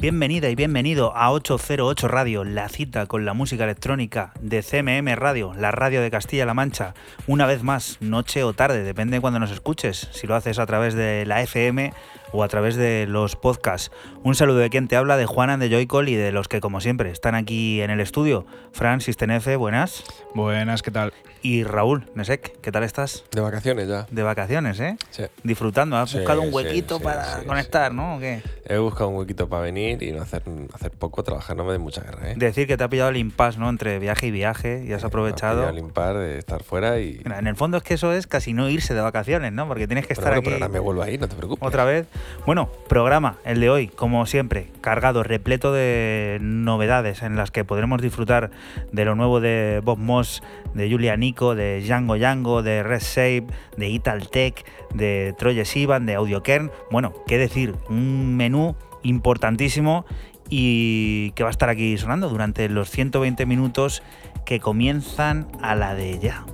Bienvenida y bienvenido a 808 Radio, la cita con la música electrónica de CMM Radio, la radio de Castilla-La Mancha. Una vez más, noche o tarde, depende de cuando nos escuches. Si lo haces a través de la FM o a través de los podcasts. Un saludo de quien te habla, de Juana de Joycall y de los que, como siempre, están aquí en el estudio. Fran Sistenefe, buenas. Buenas, ¿qué tal? Y Raúl Nesek, ¿qué tal estás? De vacaciones ya. De vacaciones, ¿eh? Sí. Disfrutando. ¿Has Sí, buscado un huequito sí, para sí, conectar, ¿no? ¿O qué? He buscado un huequito para venir y no hacer, hacer poco, trabajar no me dé mucha guerra, ¿eh? Decir que te ha pillado el impasse, ¿no? Entre viaje y viaje y has aprovechado. Al limpar de estar fuera y. Mira, En el fondo es que eso es casi no irse de vacaciones, ¿no? Porque tienes que estar bueno, aquí pero ahora me vuelvo a ir, no te preocupes. otra vez. Bueno, programa, el de hoy, como siempre, cargado, repleto de novedades en las que podremos disfrutar de lo nuevo de Bob Moss, de Julia Nico, de Django Django, de Red Shape, de Italtech, de Troye Sivan, de Audiokern. Bueno, qué decir, un menú importantísimo y que va a estar aquí sonando durante los 120 minutos que comienzan a la de ya.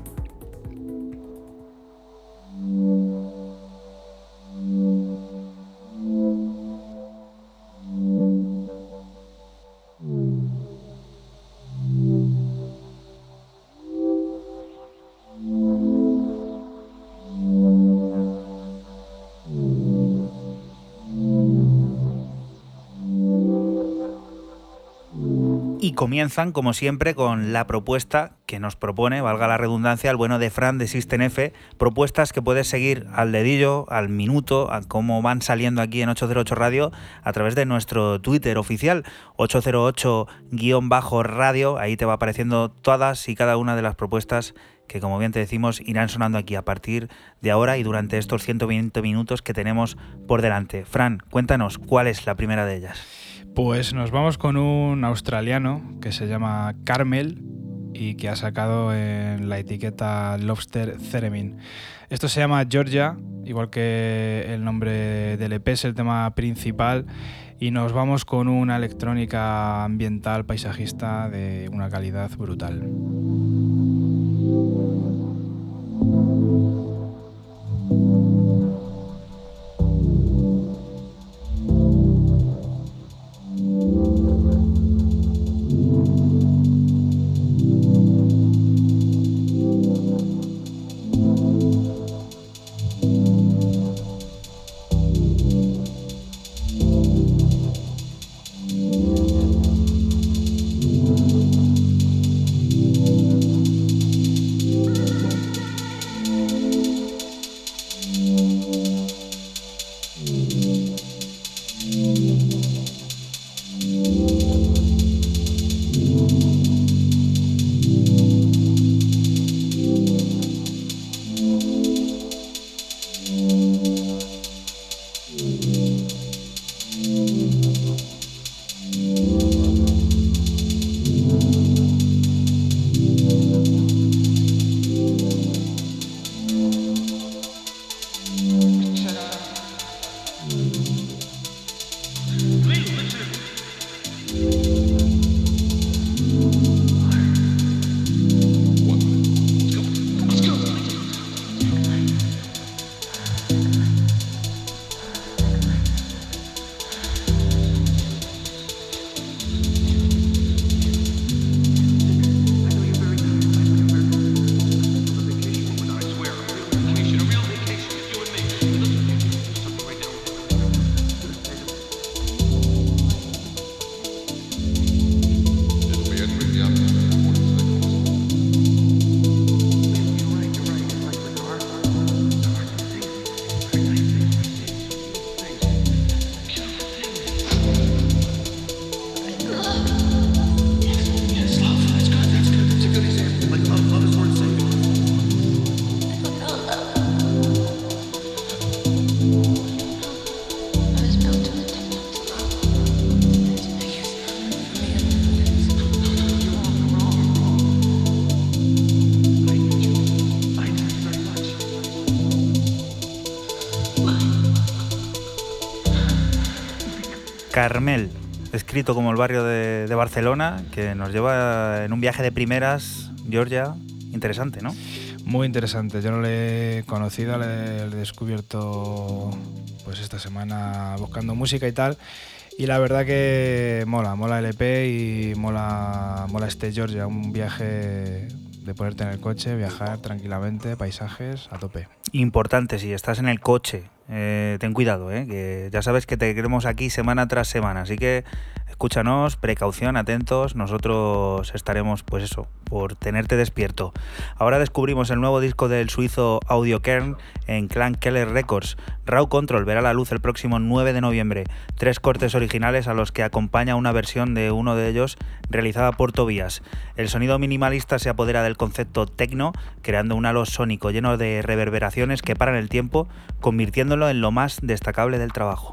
Y comienzan, como siempre, con la propuesta que nos propone, valga la redundancia, el bueno de Fran de System F, propuestas que puedes seguir al dedillo, al minuto, a cómo van saliendo aquí en 808 Radio a través de nuestro Twitter oficial, 808-radio, ahí te va apareciendo todas y cada una de las propuestas que como bien te decimos irán sonando aquí a partir de ahora y durante estos 120 minutos que tenemos por delante. Fran, cuéntanos, ¿cuál es la primera de ellas? Pues nos vamos con un australiano que se llama Carmel y que ha sacado en la etiqueta Lobster Theremin. Esto se llama Georgia, igual que el nombre del EP es el tema principal. Y nos vamos con una electrónica ambiental paisajista de una calidad brutal. Carmel, escrito como el barrio de, Barcelona, que nos lleva en un viaje de primeras, Georgia, interesante, ¿no? Muy interesante, yo no le he conocido, le he descubierto pues esta semana buscando música y tal. Y la verdad que mola, mola el EP y mola, mola este Georgia, un viaje de ponerte en el coche, viajar tranquilamente, paisajes a tope. Importante, si estás en el coche, eh, ten cuidado, eh, que ya sabes que te queremos aquí semana tras semana, así que escúchanos, precaución, atentos, nosotros estaremos, pues eso, por tenerte despierto. Ahora descubrimos el nuevo disco del suizo Audio Kern en Clan Keller Records. Raw Control verá la luz el próximo 9 de noviembre. Tres cortes originales a los que acompaña una versión de uno de ellos realizada por Tobias. El sonido minimalista se apodera del concepto techno, creando un halo sónico lleno de reverberaciones que paran el tiempo, convirtiéndolo en lo más destacable del trabajo.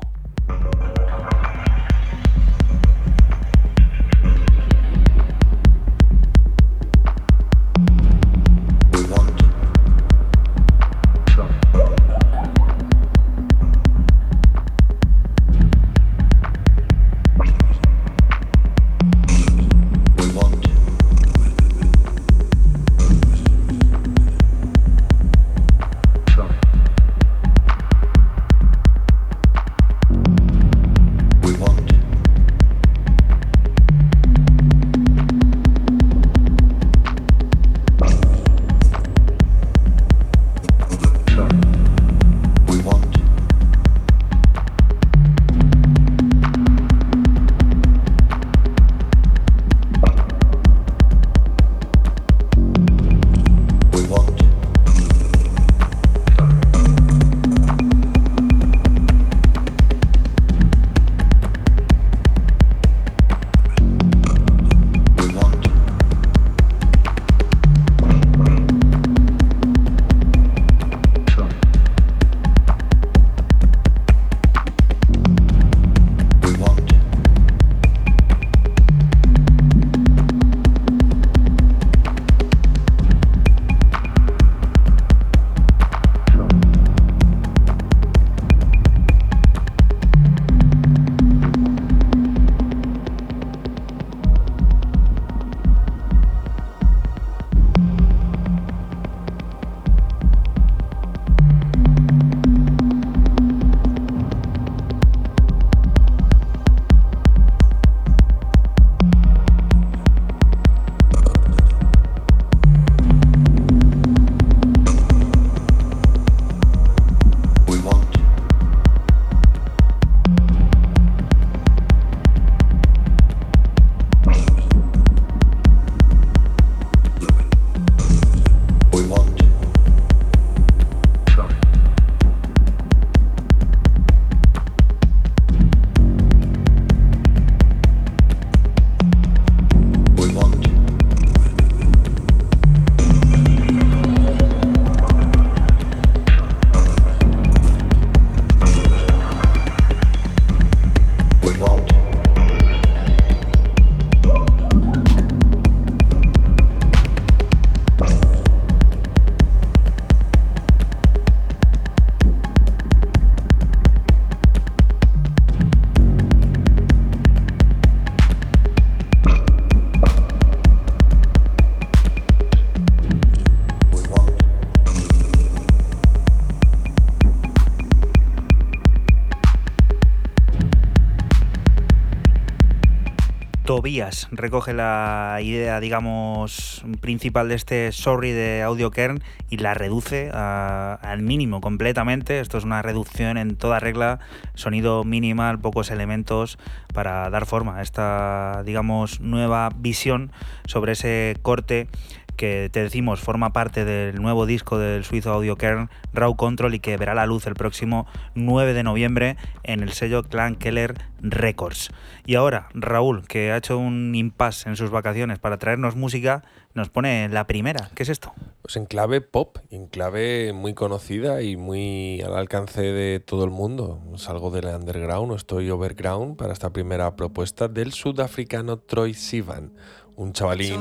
Tobías recoge la idea, digamos, principal de este Sorry de AudioKern y la reduce al mínimo completamente. Esto es una reducción en toda regla, sonido minimal, pocos elementos para dar forma a esta, digamos, nueva visión sobre ese corte que te decimos forma parte del nuevo disco del suizo Audio Kern, Raw Control, y que verá la luz el próximo 9 de noviembre en el sello Clan Keller Records. Y ahora, Raúl, que ha hecho un impasse en sus vacaciones para traernos música, nos pone la primera. ¿Qué es esto? Pues en clave pop, en clave muy conocida y muy al alcance de todo el mundo. Salgo del underground, estoy overground para esta primera propuesta del sudafricano Troy Sivan un chavalín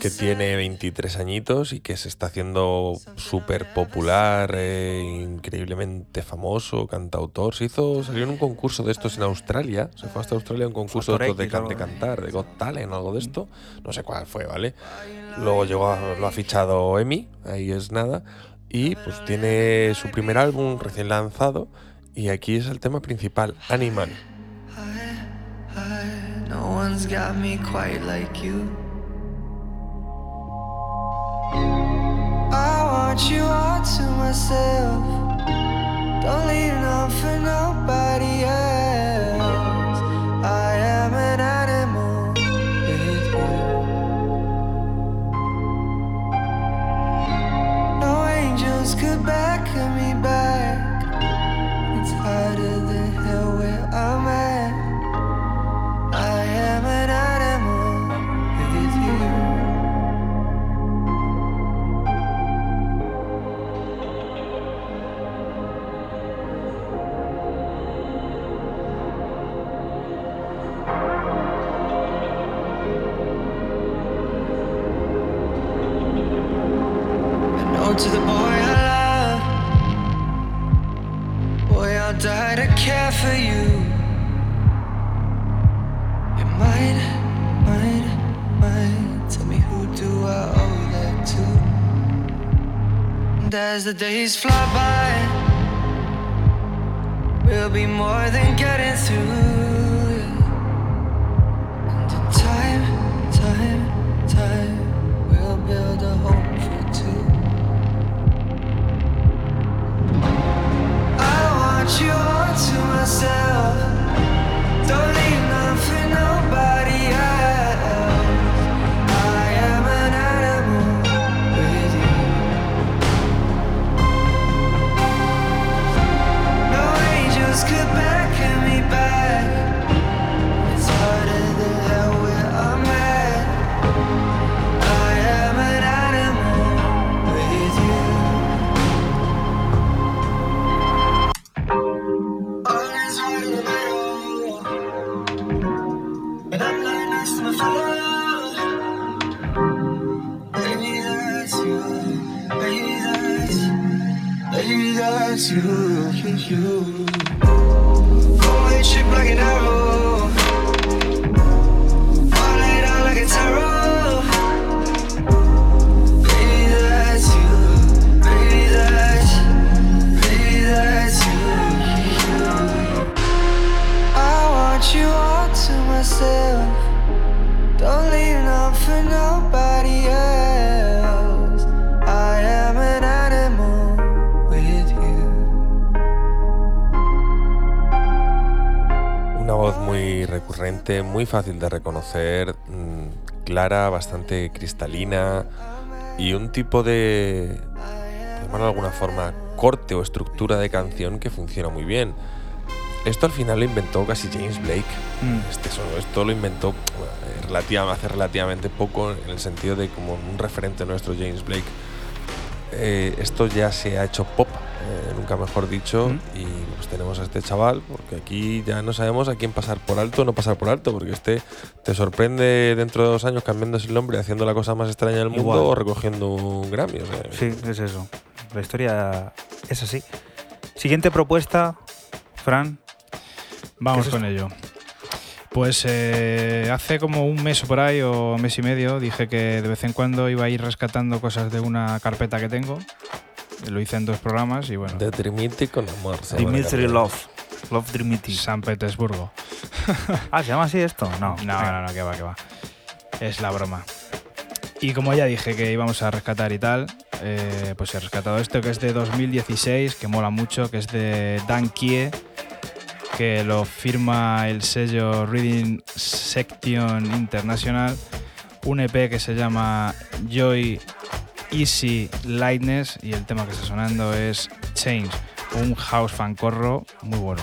que tiene 23 añitos y que se está haciendo súper popular, eh, increíblemente famoso, cantautor. Se hizo, salió en un concurso de estos en Australia, se fue hasta Australia a un concurso de, de, de, cantar, de Got Talent o algo de esto, no sé cuál fue, ¿vale? Luego llegó lo ha fichado Emi, ahí es nada, y pues tiene su primer álbum recién lanzado y aquí es el tema principal, Animal. No one's got me quite like you. I want you all to myself. Don't leave none for nobody else. I am an animal with you. No angels could beckon me back. It's harder than hell where I'm at. As the days fly by, we'll be more than getting through. Fácil de reconocer, mm, clara, bastante cristalina y un tipo de, de alguna forma, corte o estructura de canción que funciona muy bien. Esto al final lo inventó casi James Blake. Mm. Este solo, esto lo inventó eh, relativa- hace relativamente poco en el sentido de como un referente nuestro, James Blake. Eh, esto ya se ha hecho pop, eh, nunca mejor dicho, Mm. y tenemos a este chaval, porque aquí ya no sabemos a quién pasar por alto o no pasar por alto, porque este te sorprende dentro de dos años cambiándose el nombre, haciendo la cosa más extraña del mundo Igual. o recogiendo un Grammy. o sea, Sí, es eso. La historia es así. Siguiente propuesta, Fran. Vamos ¿Qué es con ello. Pues eh, hace como un mes o por ahí, o mes y medio, dije que de vez en cuando iba a ir rescatando cosas de una carpeta que tengo. Lo hice en dos programas y bueno, De Trimiti con amor. Dimitri. Love. Love Dimitri. San Petersburgo. Ah, ¿se llama así esto? No. No, no, no, que va, que va. Es la broma. Y como ya dije que íbamos a rescatar y tal, eh, pues he rescatado esto que es de 2016, que mola mucho, que es de Dan Kie, que lo firma el sello Reading Section International, un EP que se llama Joy Easy Lightness y el tema que está sonando es Change, un house fancorro muy bueno.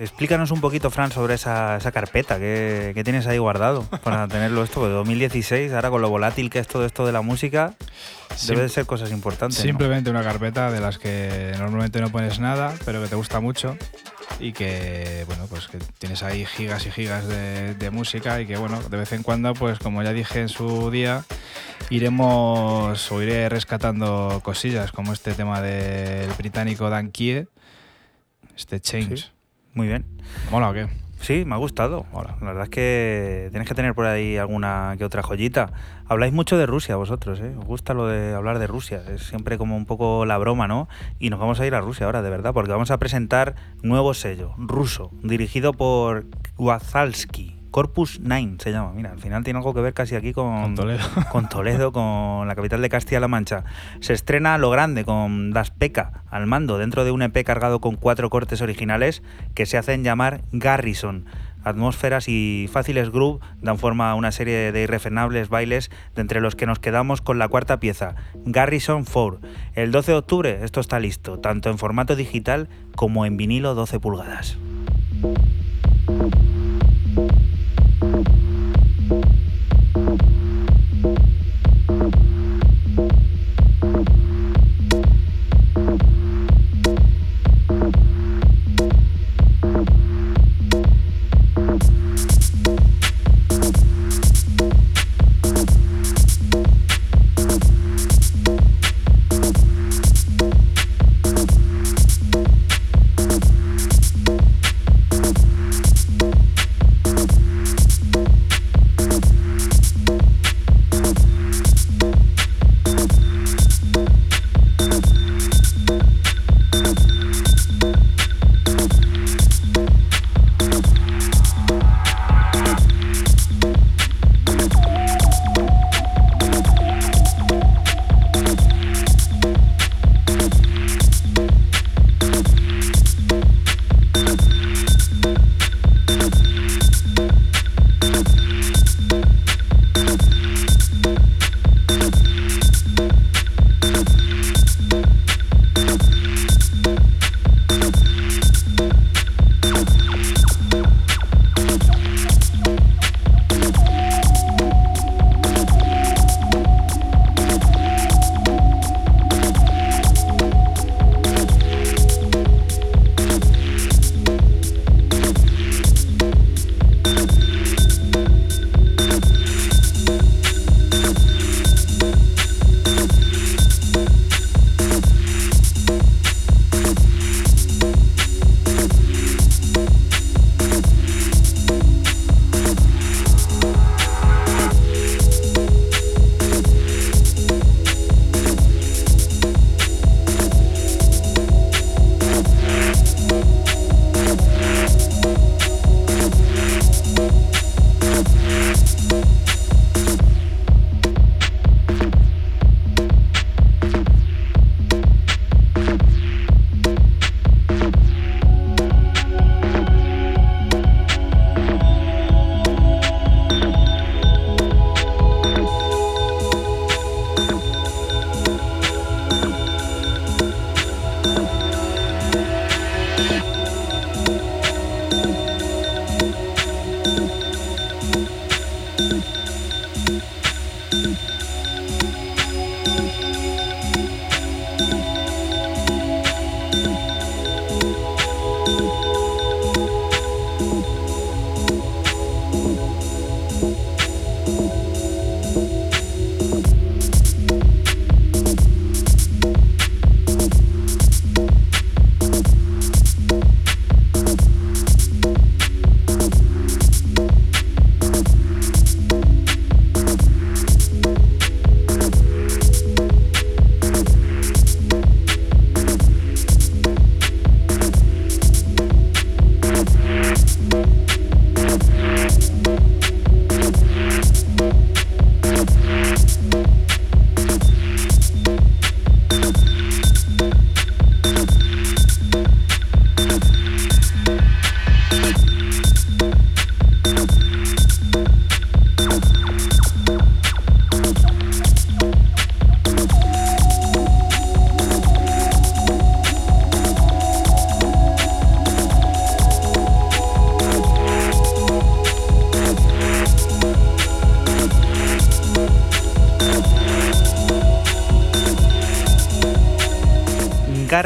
Explícanos un poquito, Fran, sobre esa, carpeta que, tienes ahí guardado para tenerlo esto. De 2016, ahora con lo volátil que es todo esto de la música, debe de ser cosas importantes. Simplemente una carpeta de las que normalmente no pones nada, pero que te gusta mucho y que bueno pues que tienes ahí gigas y gigas de, música y que bueno de vez en cuando pues como ya dije en su día iremos o iré rescatando cosillas como este tema del británico Dan Kie este Change muy bien mola o qué Sí, me ha gustado. La verdad es que tienes que tener por ahí alguna que otra joyita. Habláis mucho de Rusia vosotros, ¿eh? Os gusta lo de hablar de Rusia. Es siempre como un poco la broma, ¿no? Y nos vamos a ir a Rusia ahora, de verdad, porque vamos a presentar nuevo sello, ruso, dirigido por Wazalski. Corpus Nine se llama. Mira, al final tiene algo que ver casi aquí con, Toledo. con Toledo, con la capital de Castilla-La Mancha. Se estrena lo grande con Das Peca al mando dentro de un EP cargado con cuatro cortes originales que se hacen llamar Garrison. Atmósferas y fáciles groove dan forma a una serie de irrefrenables bailes de entre los que nos quedamos con la cuarta pieza, Garrison 4. El 12 de octubre esto está listo, tanto en formato digital como en vinilo 12 pulgadas.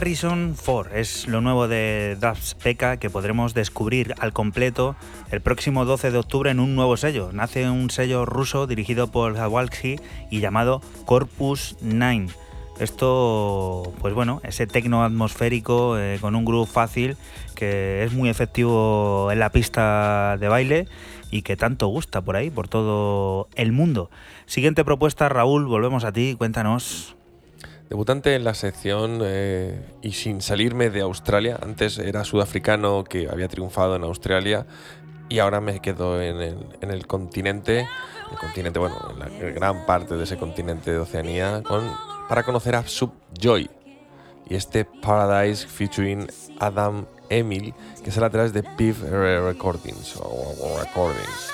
Garrison 4 es lo nuevo de Dubs Pekka que podremos descubrir al completo el próximo 12 de octubre en un nuevo sello. Nace un sello ruso dirigido por Zawalski y llamado Corpus 9. Esto, pues bueno, ese tecno atmosférico eh, con un groove fácil que es muy efectivo en la pista de baile y que tanto gusta por ahí, por todo el mundo. Siguiente propuesta, Raúl, volvemos a ti, cuéntanos. Debutante en la sección eh, y sin salirme de Australia. Antes era sudafricano que había triunfado en Australia y ahora me quedo en el, continente, el continente, bueno, en la gran parte de ese continente de Oceanía, con, para conocer a Subjoy y este Paradise featuring Adam Emil, que sale a través de PIV Recordings o Recordings.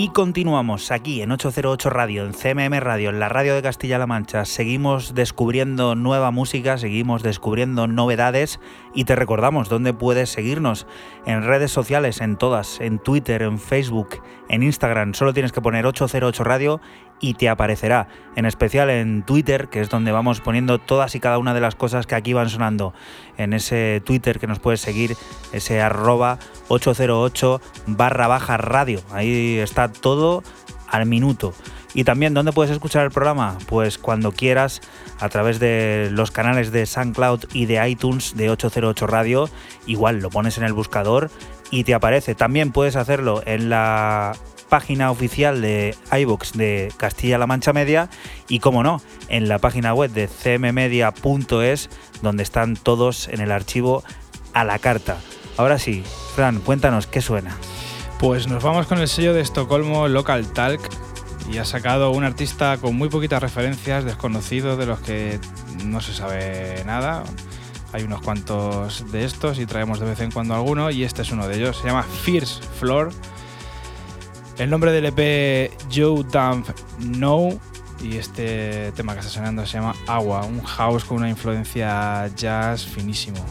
Y continuamos aquí en 808 Radio, en CMM Radio, en la radio de Castilla-La Mancha. Seguimos descubriendo nueva música, seguimos descubriendo novedades y te recordamos dónde puedes seguirnos en redes sociales, en todas, en Twitter, en Facebook, en Instagram. Solo tienes que poner 808 Radio y te aparecerá, en especial en Twitter, que es donde vamos poniendo todas y cada una de las cosas que aquí van sonando. En ese Twitter que nos puedes seguir, ese arroba 808 barra baja radio. Ahí está todo al minuto. Y también, ¿dónde puedes escuchar el programa? Pues cuando quieras, a través de los canales de SoundCloud y de iTunes de 808 Radio. Igual lo pones en el buscador y te aparece. También puedes hacerlo en la página oficial de iVoox de Castilla-La Mancha Media y, como no, en la página web de cmmedia.es, donde están todos en el archivo a la carta. Ahora sí, Fran, cuéntanos qué suena. Pues nos vamos con el sello de Estocolmo Local Talk y ha sacado un artista con muy poquitas referencias, desconocido, de los que no se sabe nada. Hay unos cuantos de estos y traemos de vez en cuando alguno y este es uno de ellos. Se llama Fierce Floor el nombre del EP Joe Dump No y este tema que está sonando se llama Agua, un house con una influencia jazz finísimo.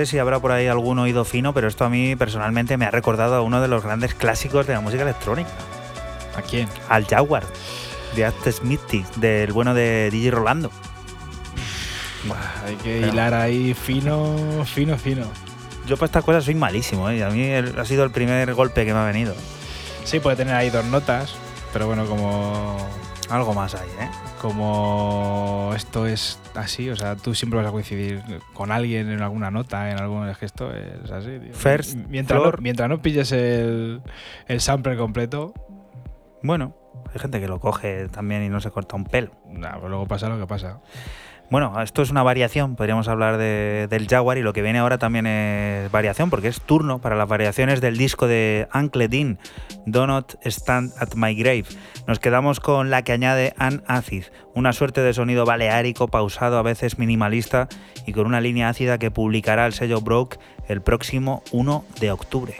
Sé si habrá por ahí algún oído fino, pero esto a mí personalmente me ha recordado a uno de los grandes clásicos de la música electrónica. ¿A quién? Al Jaguar, de Act Smithy, del bueno de DJ Rolando. hay que hilar ahí fino, fino, fino. Yo para estas cosas soy malísimo, ¿eh? a mí ha sido el primer golpe que me ha venido. Sí, puede tener ahí dos notas, pero bueno, como algo más hay, ¿eh? Como esto es así, o sea, tú siempre vas a coincidir con alguien en alguna nota, en algún gesto, es así. tío. First mientras, no, mientras no pilles el, el sample completo, Bueno, hay gente que lo coge también y no se corta un pelo. nah, pues luego pasa lo que pasa. Bueno, esto es una variación, podríamos hablar de- del Jaguar y lo que viene ahora también es variación, porque es turno para las variaciones del disco de Uncle Dean, Do Not Stand at My Grave. Nos quedamos con la que añade Ann Acid, una suerte de sonido baleárico, pausado, a veces minimalista y con una línea ácida que publicará el sello Broke el próximo 1 de octubre.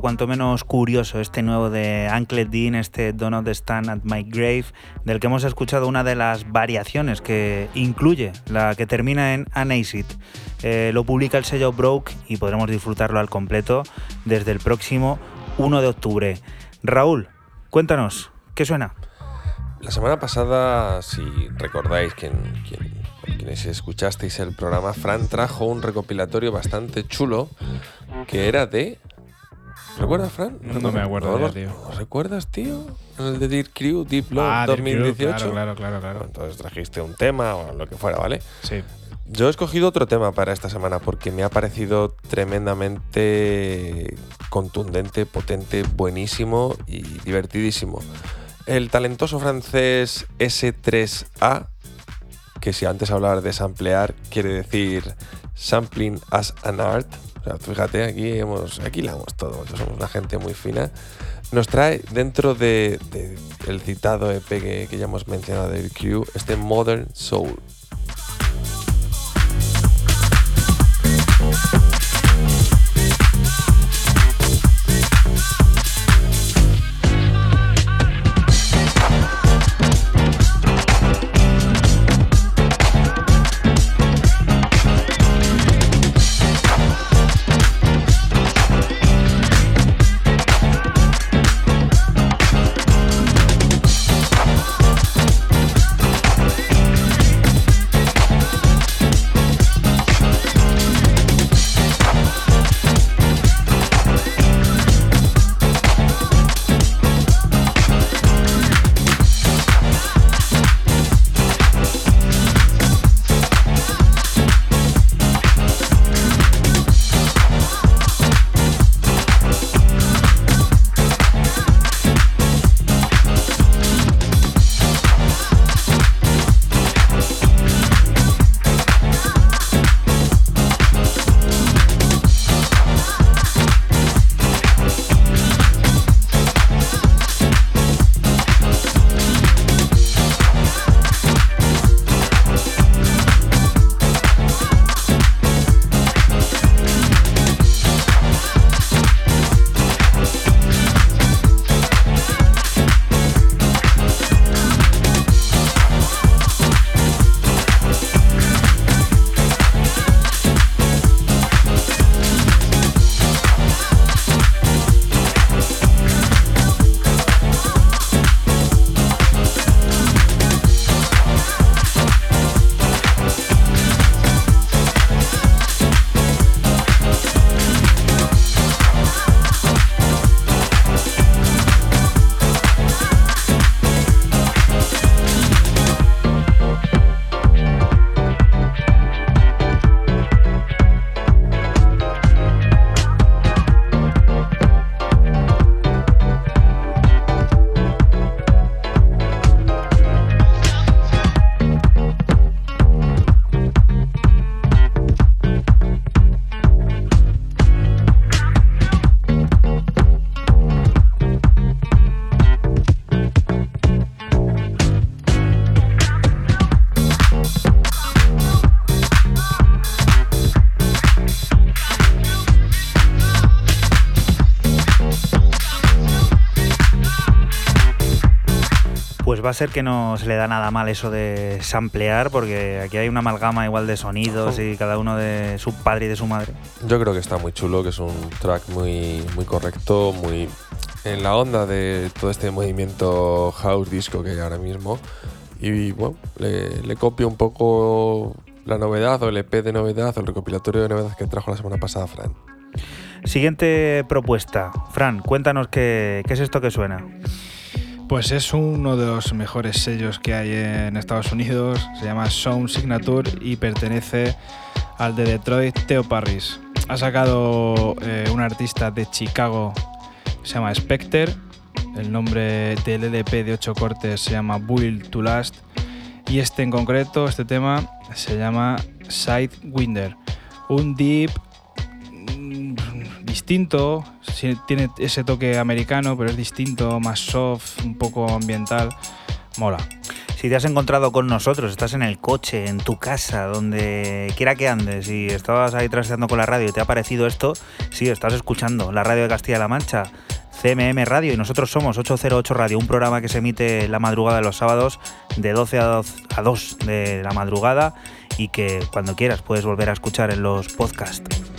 Cuanto menos curioso, este nuevo de Uncle Dean, este Don't Understand at My Grave, del que hemos escuchado una de las variaciones que incluye, la que termina en Anacid. Eh, lo publica el sello Broke y podremos disfrutarlo al completo desde el próximo 1 de octubre. Raúl, cuéntanos, ¿qué suena? La semana pasada, si recordáis quien, quienes escuchasteis el programa, Fran trajo un recopilatorio bastante chulo que era de. ¿Recuerdas, Fran? No me acuerdo ya, tío. ¿Lo recuerdas, tío? El de Deep Crew, Deep Love Ah, Deep Crew, 2018. claro, claro, claro, claro. Entonces trajiste un tema o lo que fuera, ¿vale? Sí. Yo he escogido otro tema para esta semana porque me ha parecido tremendamente contundente, potente, buenísimo y divertidísimo. El talentoso francés S3A, que si antes hablar de samplear quiere decir Sampling as an Art. Fíjate, aquí, hemos, aquí la hemos todo, somos una gente muy fina. Nos trae dentro de, de el citado EP que, que ya hemos mencionado del Q, este Modern Soul. Va a ser que no se le da nada mal eso de samplear, porque aquí hay una amalgama igual de sonidos y cada uno de su padre y de su madre. Yo creo que está muy chulo, que es un track muy, muy correcto, muy en la onda de todo este movimiento house disco que hay ahora mismo. Y bueno, le, copio un poco la novedad o el EP de novedad o el recopilatorio de novedad que trajo la semana pasada Fran. Siguiente propuesta. Fran, cuéntanos qué, qué es esto que suena. Pues es uno de los mejores sellos que hay en Estados Unidos, se llama Sound Signature y pertenece al de Detroit, Theo Parris. Ha sacado eh, un artista de Chicago se llama Spectre, el nombre del LP de 8 cortes se llama Build to Last. Y este en concreto, este tema, se llama Sidewinder, un deep distinto, tiene ese toque americano, pero es distinto, más soft, un poco ambiental. Mola. Si te has encontrado con nosotros, estás en el coche, en tu casa, donde quiera que andes y estabas ahí trasteando con la radio y te ha parecido esto, sí, estás escuchando la radio de Castilla-La Mancha, CMM Radio y nosotros somos 808 Radio, un programa que se emite la madrugada de los sábados de 12 a 2 de la madrugada y que cuando quieras puedes volver a escuchar en los podcasts.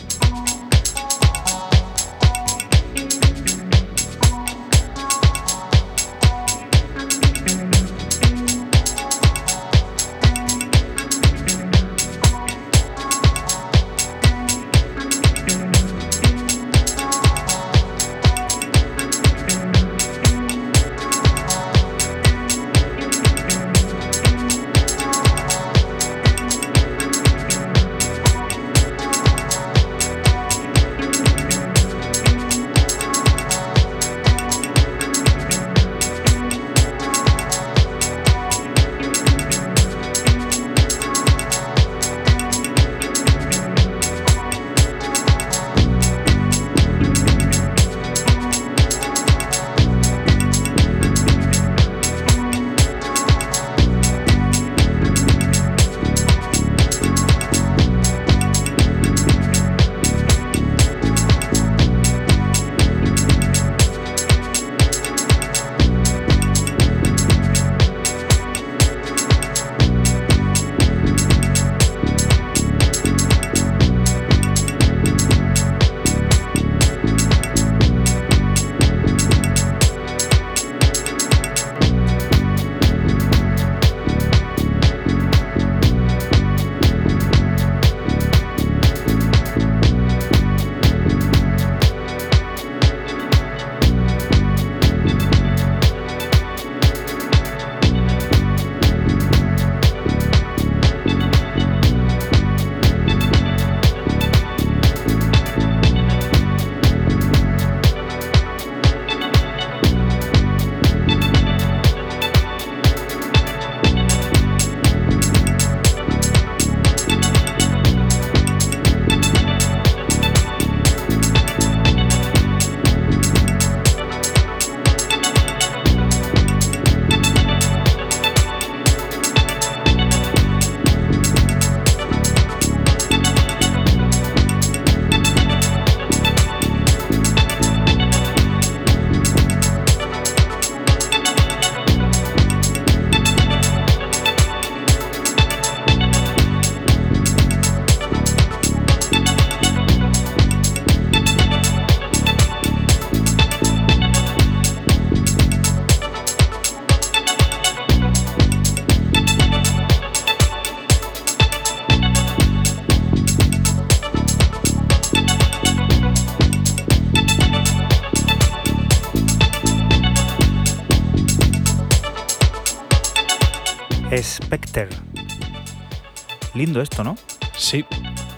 Lindo esto, ¿no? Sí.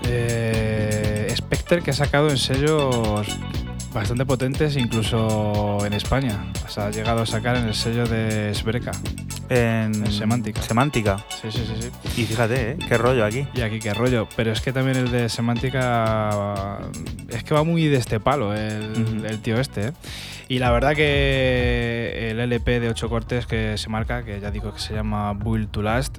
Eh, Spectre que ha sacado en sellos bastante potentes, incluso en España. O sea, ha llegado a sacar en el sello de Sbreca. En, En Semántica. Semántica. Sí, sí, sí, sí. Y fíjate, ¿eh? qué rollo aquí. Y aquí qué rollo. Pero es que también el de Semántica es que va muy de este palo el tío este. ¿eh? Y la verdad que el LP de 8 cortes que se marca, que ya digo que se llama Build to Last,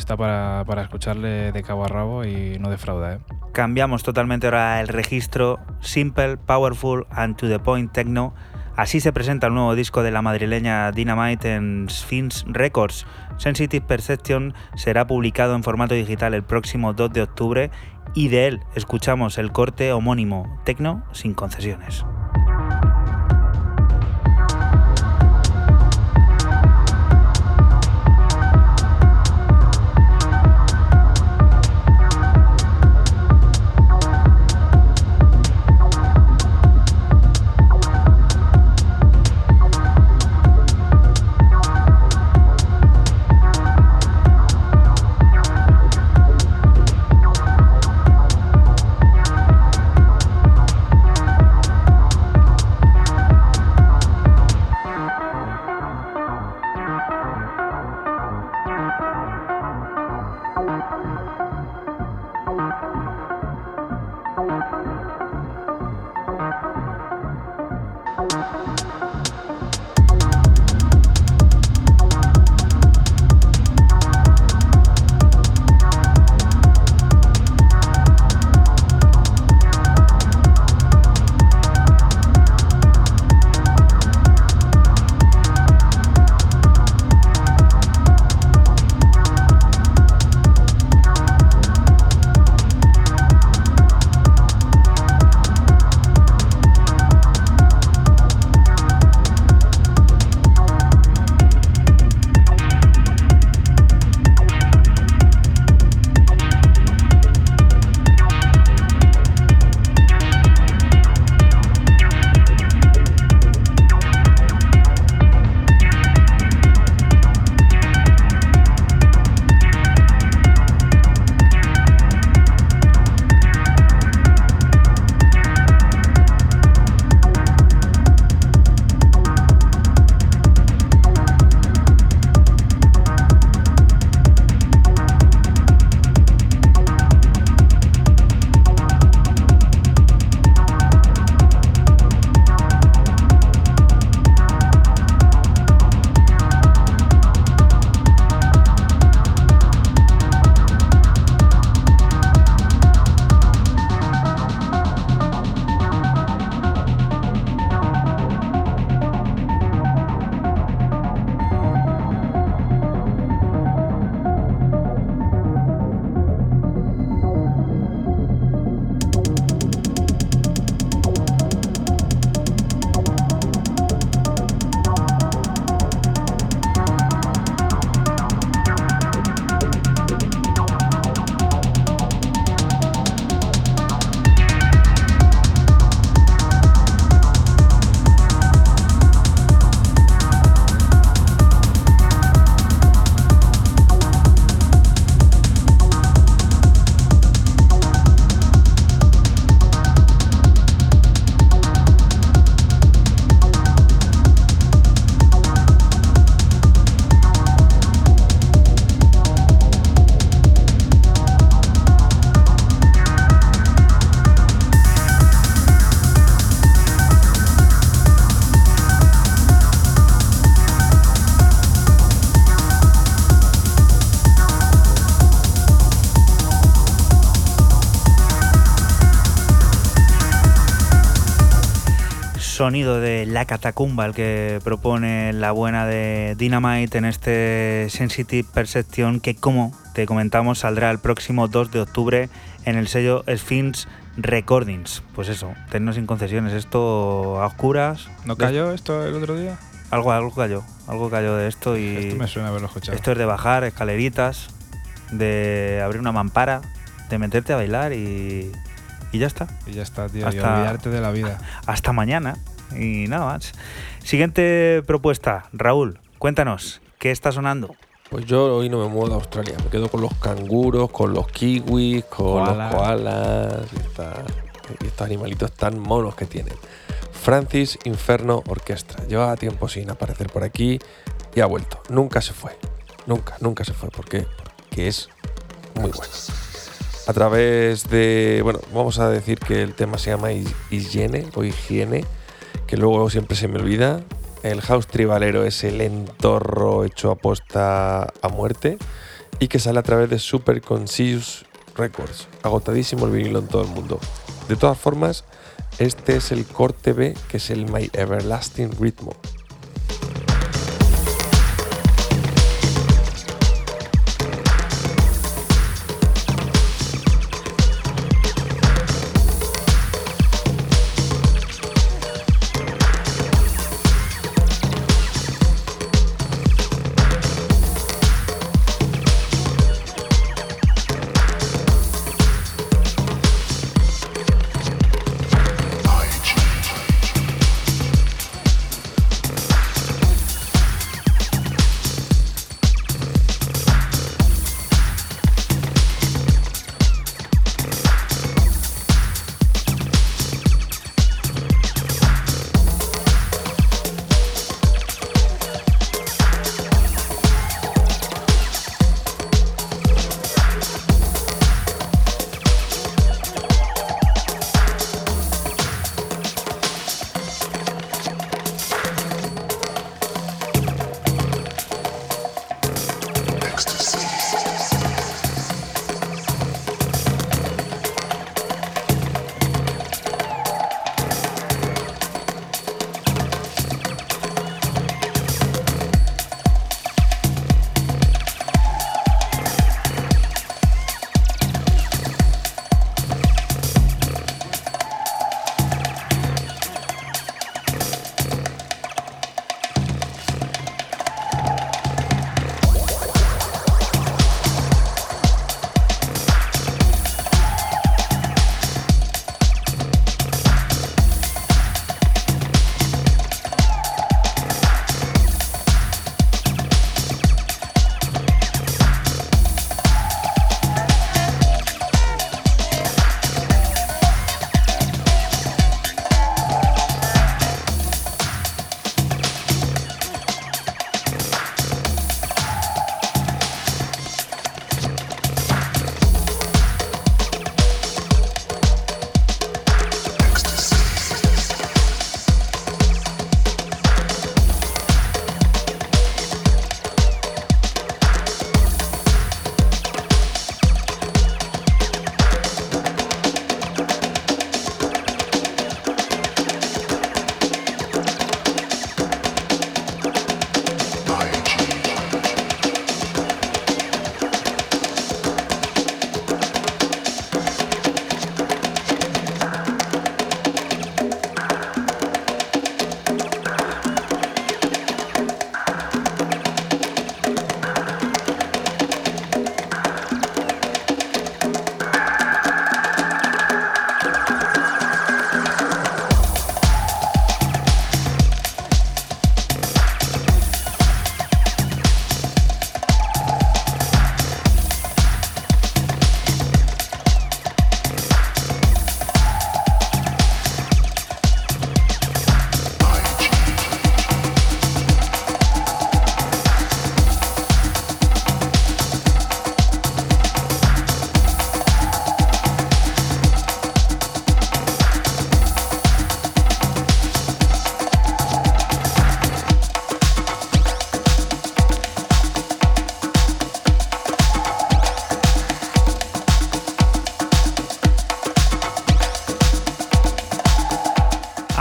está para, para escucharle de cabo a rabo y no defrauda. ¿eh? Cambiamos totalmente ahora el registro. Simple, Powerful and to the point techno. Así se presenta el nuevo disco de la madrileña Dynamite en Sphinx Records. Sensitive Perception será publicado en formato digital el próximo 2 de octubre y de él escuchamos el corte homónimo Tecno sin concesiones. Sonido de La Catacumba, el que propone la buena de Dynamite en este Sensitive Perception, que como te comentamos saldrá el próximo 2 de octubre en el sello Sphinx Recordings. Pues eso, tennos sin concesiones, esto a oscuras. ¿No cayó esto el otro día? Algo, algo cayó, algo cayó de esto y Esto me suena haberlo escuchado. esto es de bajar escaleritas, de abrir una mampara, de meterte a bailar y, y ya está. Y ya está, tío. Y Hasta- olvidarte de la vida. Hasta mañana y nada más. Siguiente propuesta, Raúl, cuéntanos, ¿qué está sonando? Pues yo hoy no me muevo de Australia, me quedo con los canguros, con los kiwis, con los koalas y, esta- y estos animalitos tan monos que tienen. Francis Inferno Orquestra. Llevaba tiempo sin aparecer por aquí y ha vuelto. Nunca se fue. Nunca, nunca se fue. ¿Por qué? Porque es muy bueno. A través de. Bueno, vamos a decir que el tema se llama hi- higiene o higiene, que luego siempre se me olvida. El house tribalero es el entorro hecho aposta a muerte y que sale a través de Super Conscious Records. Agotadísimo el vinilo en todo el mundo. De todas formas, este es el corte B, que es el My Everlasting Ritmo.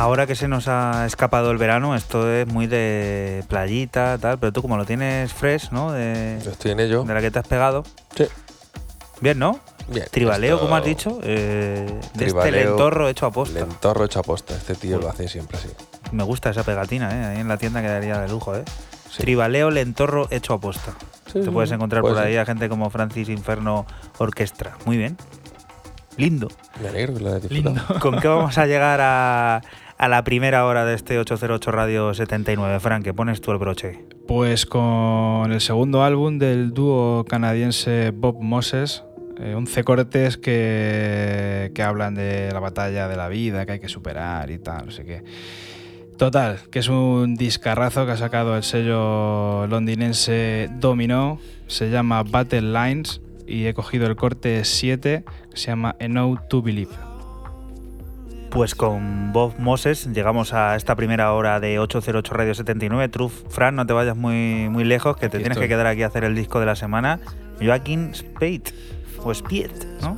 Ahora que se nos ha escapado el verano, esto es muy de playita, tal, pero tú como lo tienes fresh, ¿no? De, Yo estoy en ello. de la que te has pegado. Sí. Bien, ¿no? Bien. Tribaleo, esto- como has dicho, eh, de este lentorro hecho a posta. Lentorro hecho a posta. Este tío lo hace siempre así. Me gusta esa pegatina, ¿eh? Ahí en la tienda quedaría de lujo, ¿eh? Sí. Tribaleo, lentorro hecho a posta. Sí, Te puedes encontrar Puede por ser. ahí a gente como Francis Inferno Orquestra. Muy bien. Lindo. Me alegro que lo. Lindo. ¿Con qué vamos a llegar a, a la primera hora de este 808 Radio 79. Frank, ¿qué pones tú el broche? Pues con el segundo álbum del dúo canadiense Bob Moses, 11 eh, cortes que, que hablan de la batalla de la vida que hay que superar y tal, no sé qué. Total, que es un discarrazo que ha sacado el sello londinense Domino, se llama Battle Lines y he cogido el corte 7 que se llama Enough to Believe. Pues con Bob Moses llegamos a esta primera hora de 808 Radio 79. Truf, Fran, no te vayas muy, muy lejos, que te tienes que quedar aquí a hacer el disco de la semana. Joaquín Spade, o Spiet, ¿no?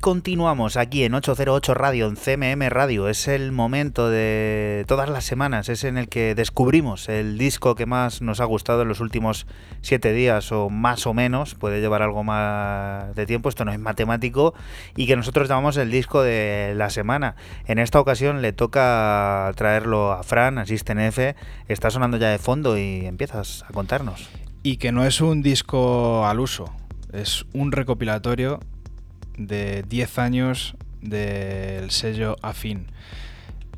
continuamos aquí en 808 Radio, en CMM Radio. Es el momento de todas las semanas, es en el que descubrimos el disco que más nos ha gustado en los últimos siete días o más o menos, puede llevar algo más de tiempo, esto no es matemático, y que nosotros llamamos el disco de la semana. En esta ocasión le toca traerlo a Fran, a F, está sonando ya de fondo y empiezas a contarnos. Y que no es un disco al uso, es un recopilatorio de 10 años del sello Afin,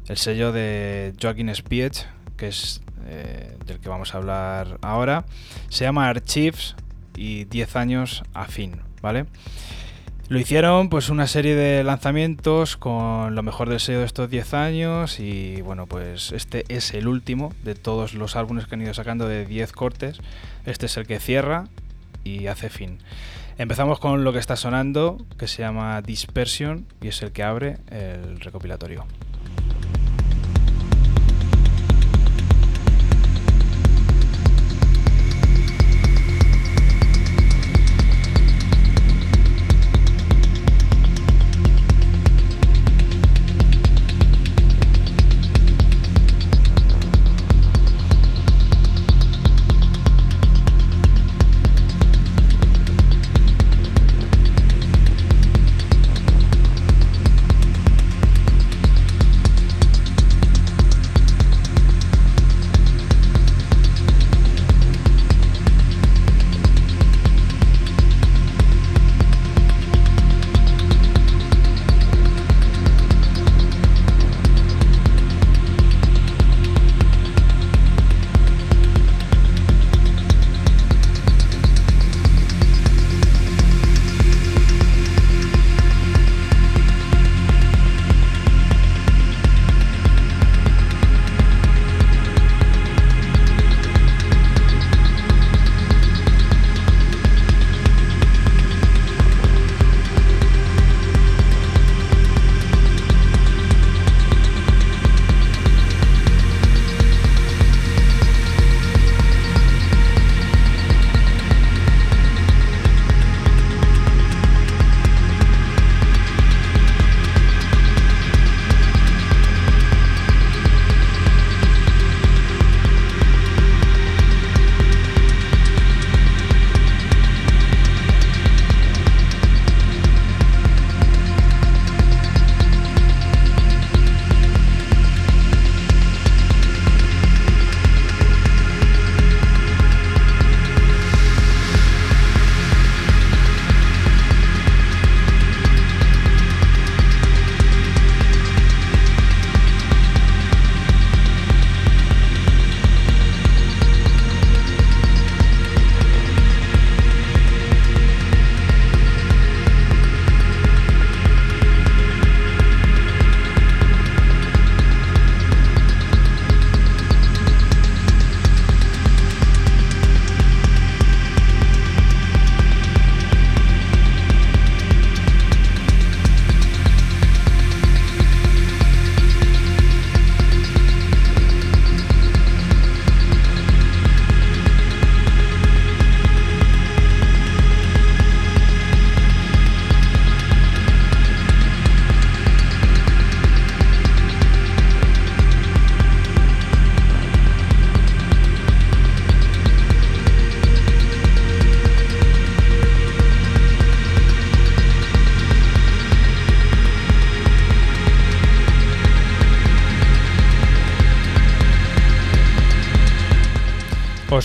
el sello de Joaquín Spiech, que es eh, del que vamos a hablar ahora. Se llama Archives y 10 años Afin, ¿vale? Lo hicieron pues una serie de lanzamientos con lo mejor del sello de estos 10 años y bueno pues este es el último de todos los álbumes que han ido sacando de 10 cortes. Este es el que cierra y hace fin. Empezamos con lo que está sonando que se llama Dispersion y es el que abre el recopilatorio.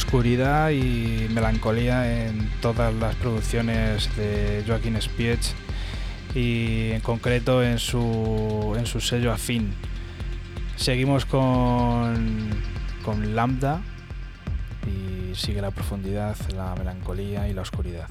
Oscuridad y melancolía en todas las producciones de Joaquín Spiech y en concreto en su, en su sello afín. Seguimos con, con Lambda y sigue la profundidad, la melancolía y la oscuridad.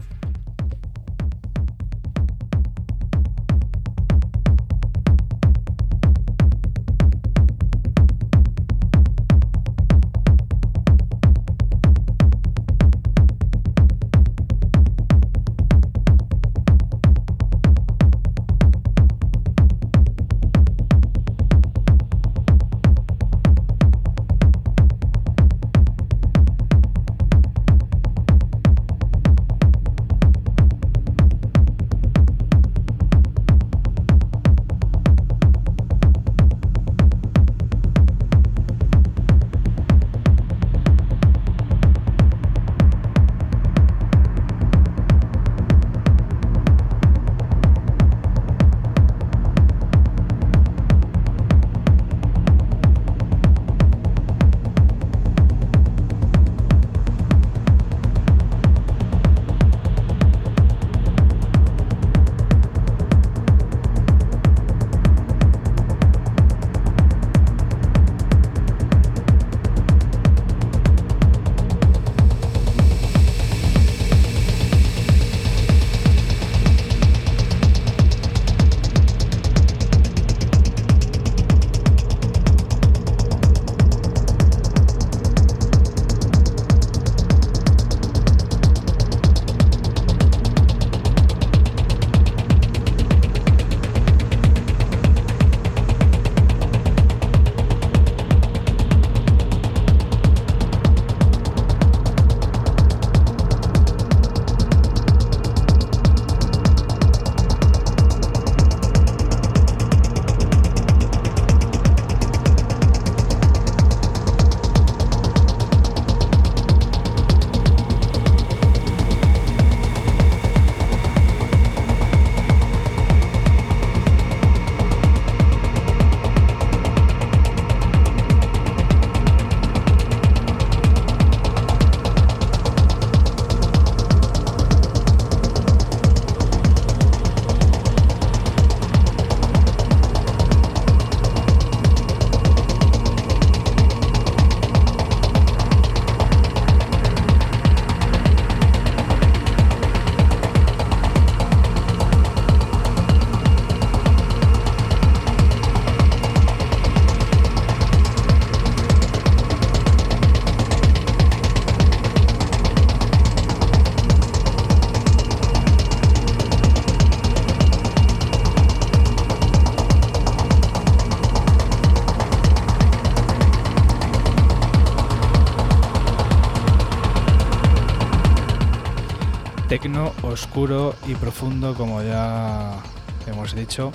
Tecno oscuro y profundo, como ya hemos dicho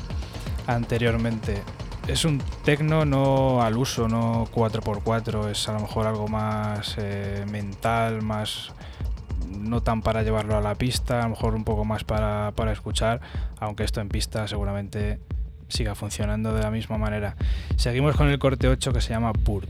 anteriormente. Es un tecno no al uso, no 4x4, es a lo mejor algo más eh, mental, más no tan para llevarlo a la pista, a lo mejor un poco más para, para escuchar, aunque esto en pista seguramente siga funcionando de la misma manera. Seguimos con el corte 8 que se llama Purt.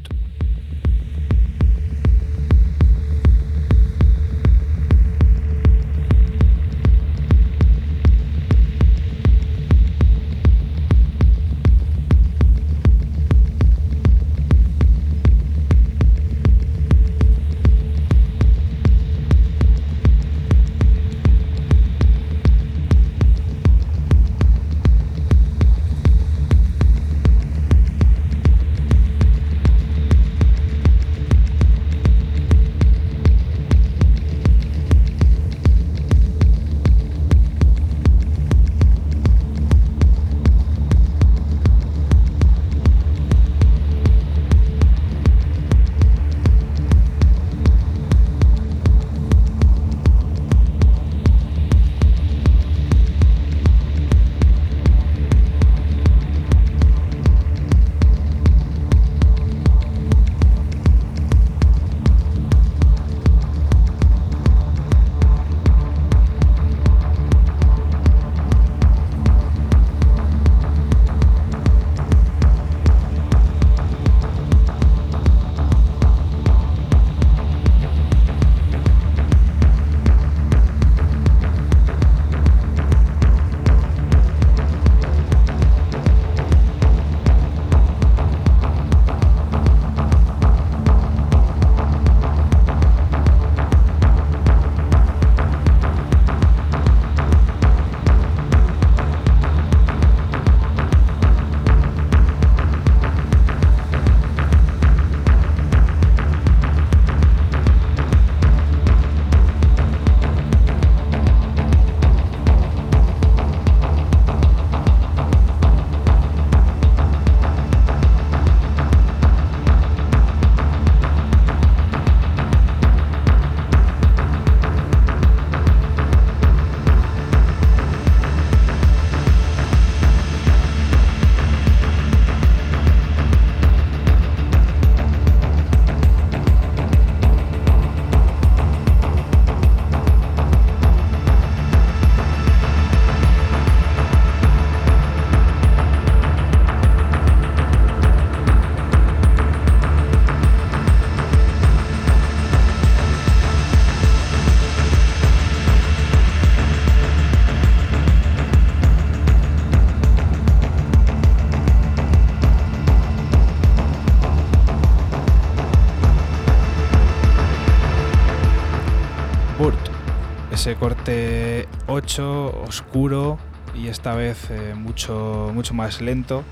Esta vez eh, mucho, mucho más lento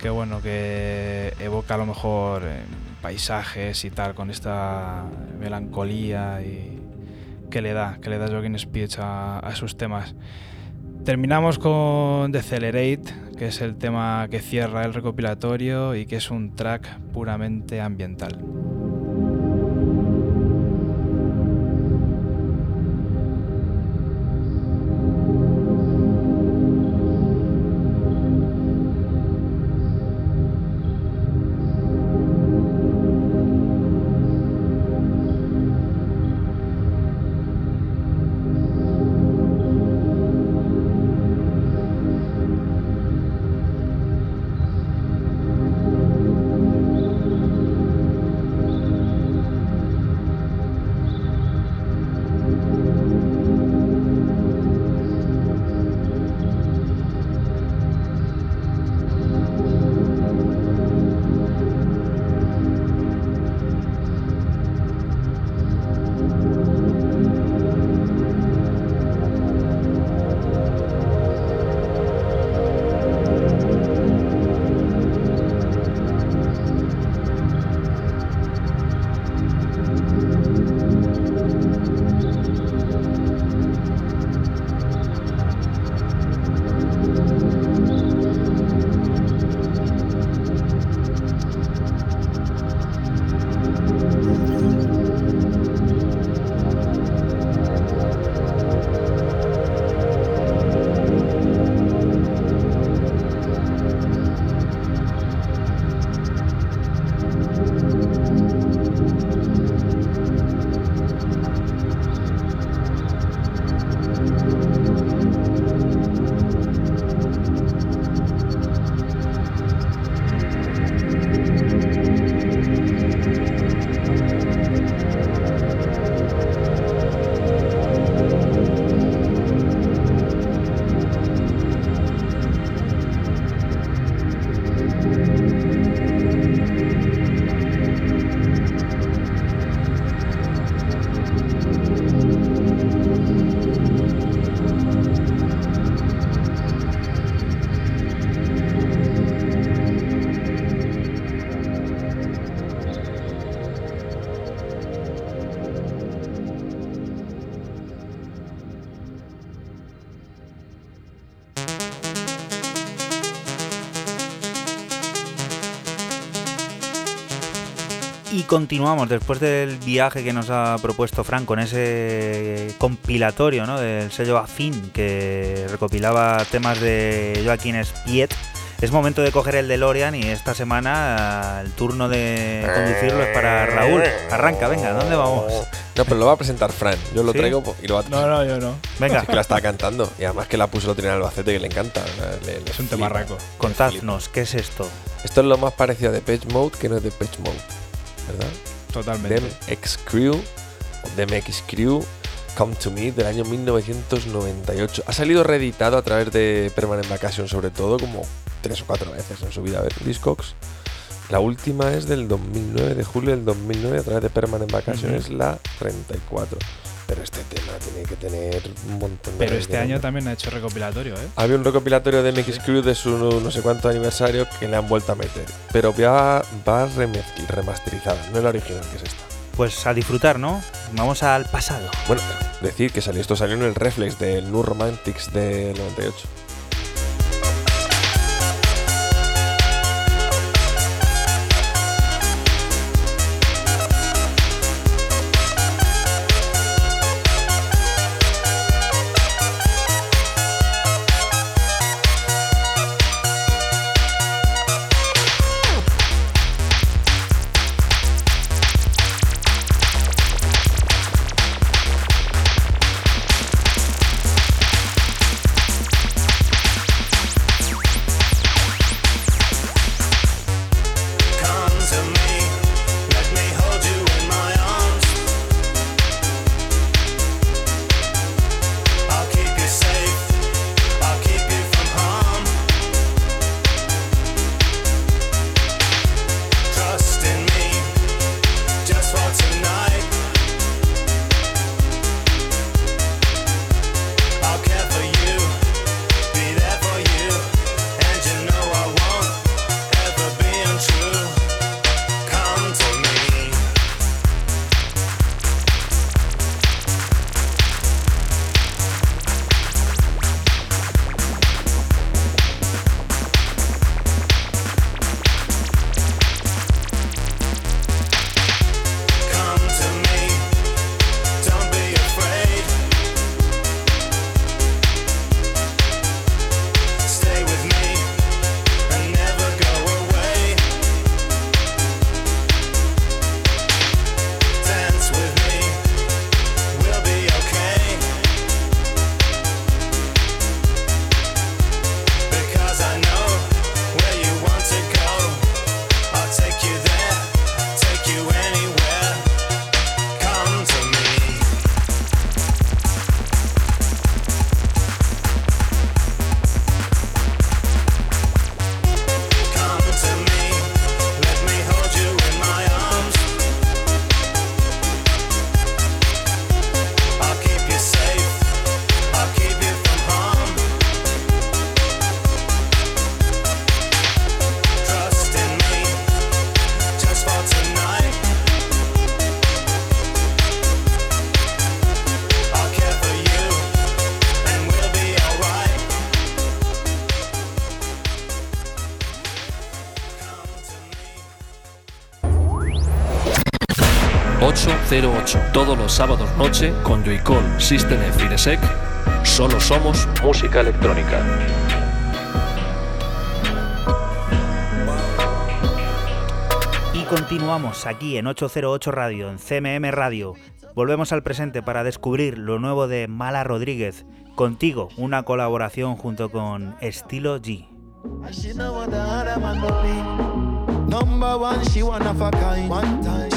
que bueno que evoca a lo mejor eh, paisajes y tal con esta melancolía y que le da que le da Jogging Speech a, a sus temas terminamos con Decelerate que es el tema que cierra el recopilatorio y que es un track puramente ambiental. Continuamos después del viaje que nos ha propuesto Frank con ese compilatorio ¿no? del sello Afin que recopilaba temas de Joaquín Spiet. Es momento de coger el DeLorean y esta semana el turno de conducirlo es para Raúl. Arranca, venga, ¿dónde vamos? No, pero lo va a presentar Fran. Yo lo ¿Sí? traigo y lo va a No, no, yo no. Venga, Sí que la estaba cantando. Y además que la puso el otro día en Albacete que le encanta. Le- le Es un flipa. temarraco. contadnos, ¿qué es esto? Esto es lo más parecido a Depeche Mode que no es Depeche Mode. ¿Verdad? Totalmente. Dem X Crew, o Dem X Crew, Come to Me del año 1998. Ha salido reeditado a través de Permanent Vacation, sobre todo, como tres o cuatro veces en su vida. A ver, Discogs. La última es del 2009, de julio del 2009, a través de Permanent Vacation, es la 34. Pero este tema tiene que tener un montón de. Pero este de año nombre. también ha hecho recopilatorio, ¿eh? Había un recopilatorio de MX Crew de su no, sé cuánto aniversario que le han vuelto a meter. Pero va, va remasterizada, no es la original que es esta. Pues a disfrutar, ¿no? Vamos al pasado. Bueno, decir que salió, esto salió en el Reflex del New Romantics del 98. 808. Todos los sábados noche con Joycall, System F y Desec. Solo somos música electrónica. Y continuamos aquí en 808 Radio, en CMM Radio. Volvemos al presente para descubrir lo nuevo de Mala Rodríguez. Contigo, una colaboración junto con Estilo G. Number one, she one of a kind. One time,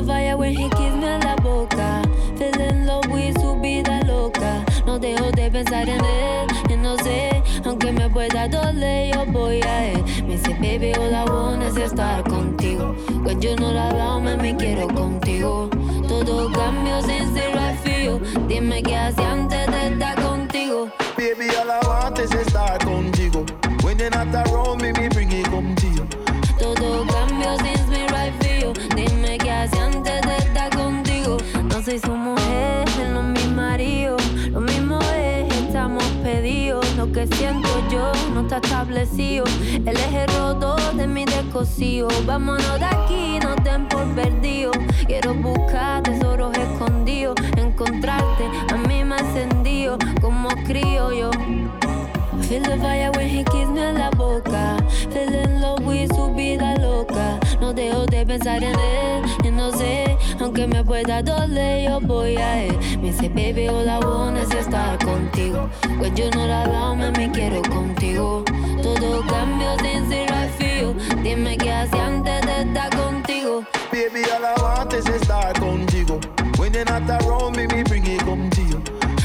the fire when he kiss me en la boca. Feel in love with su vida loca. No dejo de pensar en él. Y no sé, aunque me pueda doler, yo voy a él. Me dice, baby, all I want is estar contigo. When you know la me me quiero contigo. Todo cambio sin ser feel. Dime qué hacía antes de estar establecido. El eje roto de mi descosío. Vámonos de aquí, no den por perdido. Quiero buscar tesoros escondidos. Encontrarte, a mí me encendido como crío yo. Feel the fire when he kiss me en la boca. Fell in love with su vida loca. No dejo de pensar en él. Y no sé, aunque me pueda doler, yo voy a él. Me dice, baby, I want is estar contigo. When you're not around, me quiero contigo. Todo cambio sin ser feel. Dime qué hacía antes de estar contigo. Baby, all I want is estar contigo. When you're not around me, me bring it come to you.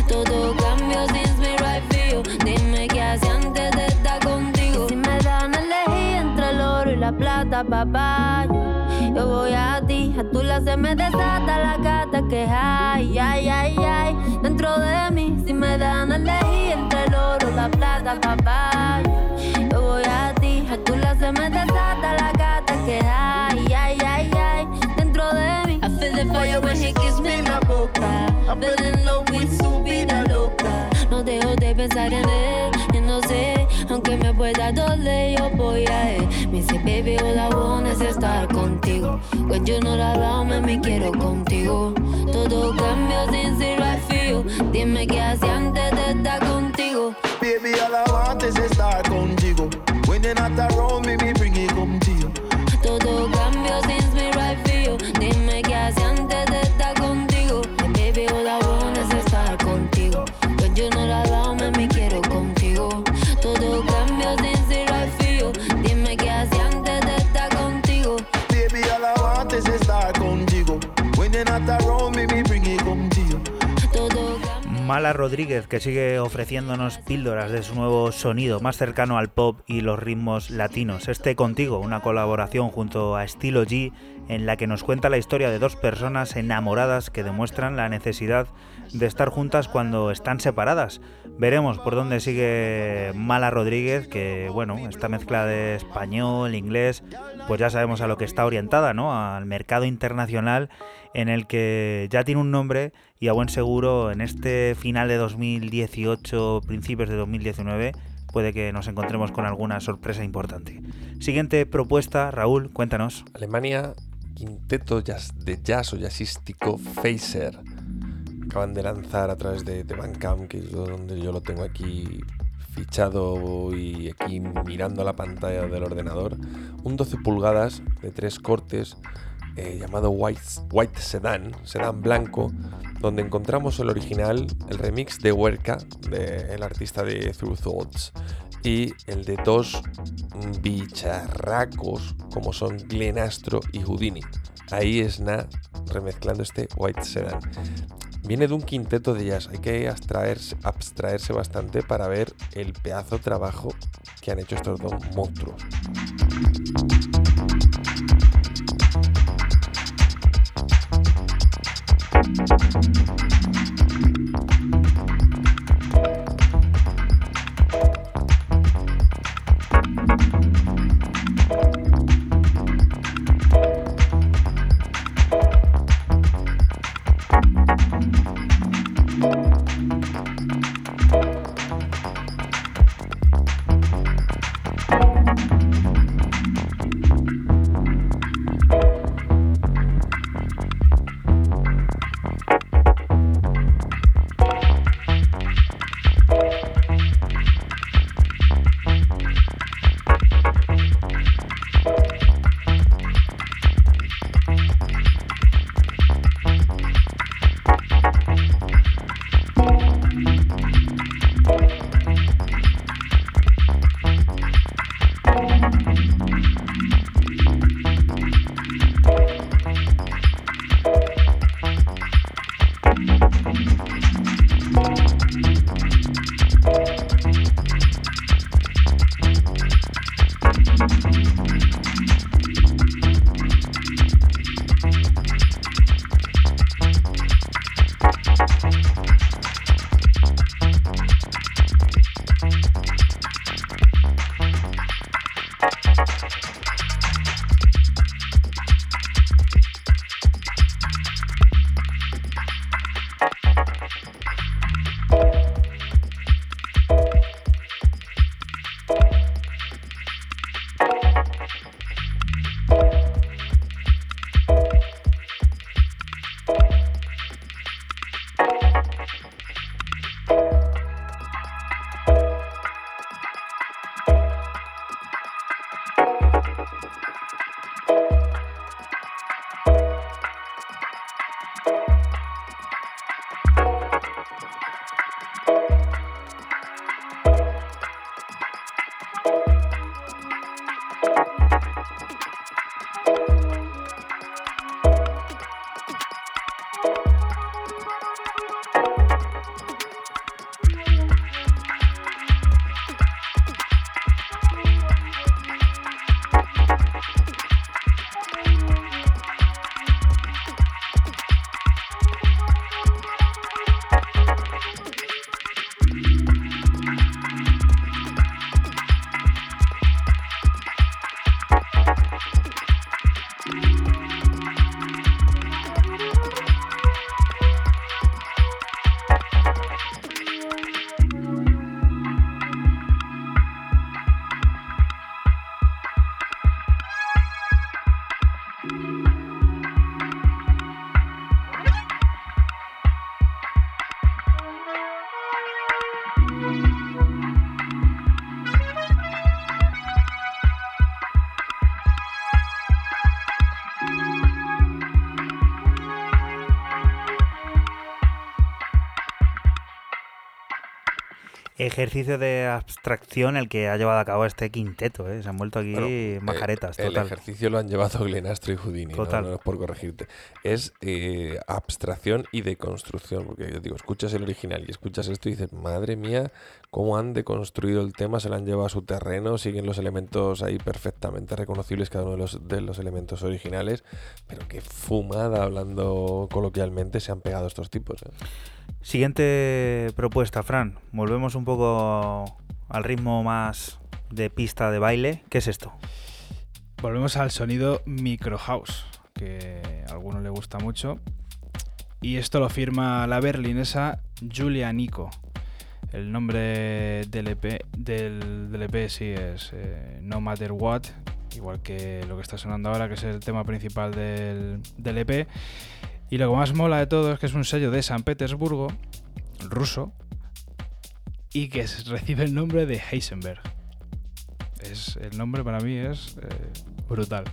Todo cambio sin me right feel. Dime qué hacía antes de estar contigo. Si me dan a elegir entre el oro y la plata, papá, yo, yo voy a ti. A tu lado se me desata la gata que hay, ay, ay, ay. Dentro de mí, si me dan a elegir entre el oro y la plata, papá, a ti. A tu lado se me desata la gata que hay, ay, ay, ay. Dentro de mí, I feel the fire when he kiss me en la boca. Fell in love with su vida loca. No dejo de pensar en él, y no sé, aunque me pueda doler, yo voy a él. Me dice, baby, all I want es estar contigo. When you're not around, me, me quiero contigo. Todo cambio sin ser feel. Dime qué hacía antes de estar contigo. Baby, all I want estar contigo. When you're not around me, me bring it come to you. Todo Mala Rodríguez, que sigue ofreciéndonos píldoras de su nuevo sonido más cercano al pop y los ritmos latinos. Este contigo, una colaboración junto a Estilo G, en la que nos cuenta la historia de dos personas enamoradas que demuestran la necesidad de estar juntas cuando están separadas. Veremos por dónde sigue Mala Rodríguez, que bueno, esta mezcla de español, inglés, pues ya sabemos a lo que está orientada, ¿no? Al mercado internacional en el que ya tiene un nombre y a buen seguro en este final de 2018, principios de 2019, puede que nos encontremos con alguna sorpresa importante. Siguiente propuesta, Raúl, cuéntanos. Alemania, quinteto de jazz o jazzístico Phaser. Acaban de lanzar a través de, de Bandcamp, que es donde yo lo tengo aquí fichado y aquí mirando la pantalla del ordenador, un 12 pulgadas de tres cortes eh, llamado White, White Sedan, Sedan blanco, donde encontramos el original, el remix de Huerca, del artista de Through Thoughts, y el de dos bicharracos como son Glen Astro y Houdini. Ahí es Na remezclando este White Sedan. Viene de un quinteto de jazz, hay que abstraerse, abstraerse bastante para ver el pedazo de trabajo que han hecho estos dos monstruos. Ejercicio de abstracción el que ha llevado a cabo este quinteto. ¿eh? Se han vuelto aquí Bueno, eh, majaretas, el total. ejercicio lo han llevado Glenastro y Houdini, ¿no? No, es por corregirte. Es eh, abstracción y deconstrucción, porque yo digo, escuchas el original y escuchas esto y dices, madre mía, cómo han deconstruido el tema, se lo han llevado a su terreno, siguen los elementos ahí perfectamente reconocibles cada uno de los, de los elementos originales, pero qué fumada, hablando coloquialmente, se han pegado estos tipos. ¿eh? Siguiente propuesta, Fran. Volvemos un poco al ritmo más de pista de baile. ¿Qué es esto? Volvemos al sonido Micro House, que a alguno le gusta mucho. Y esto lo firma la berlinesa Julia Nico. El nombre del EP, del, del EP sí es eh, No Matter What, igual que lo que está sonando ahora, que es el tema principal del, del EP. Y lo que más mola de todo es que es un sello de San Petersburgo, ruso, y que recibe el nombre de Heisenberg. Es, el nombre para mí es eh, brutal.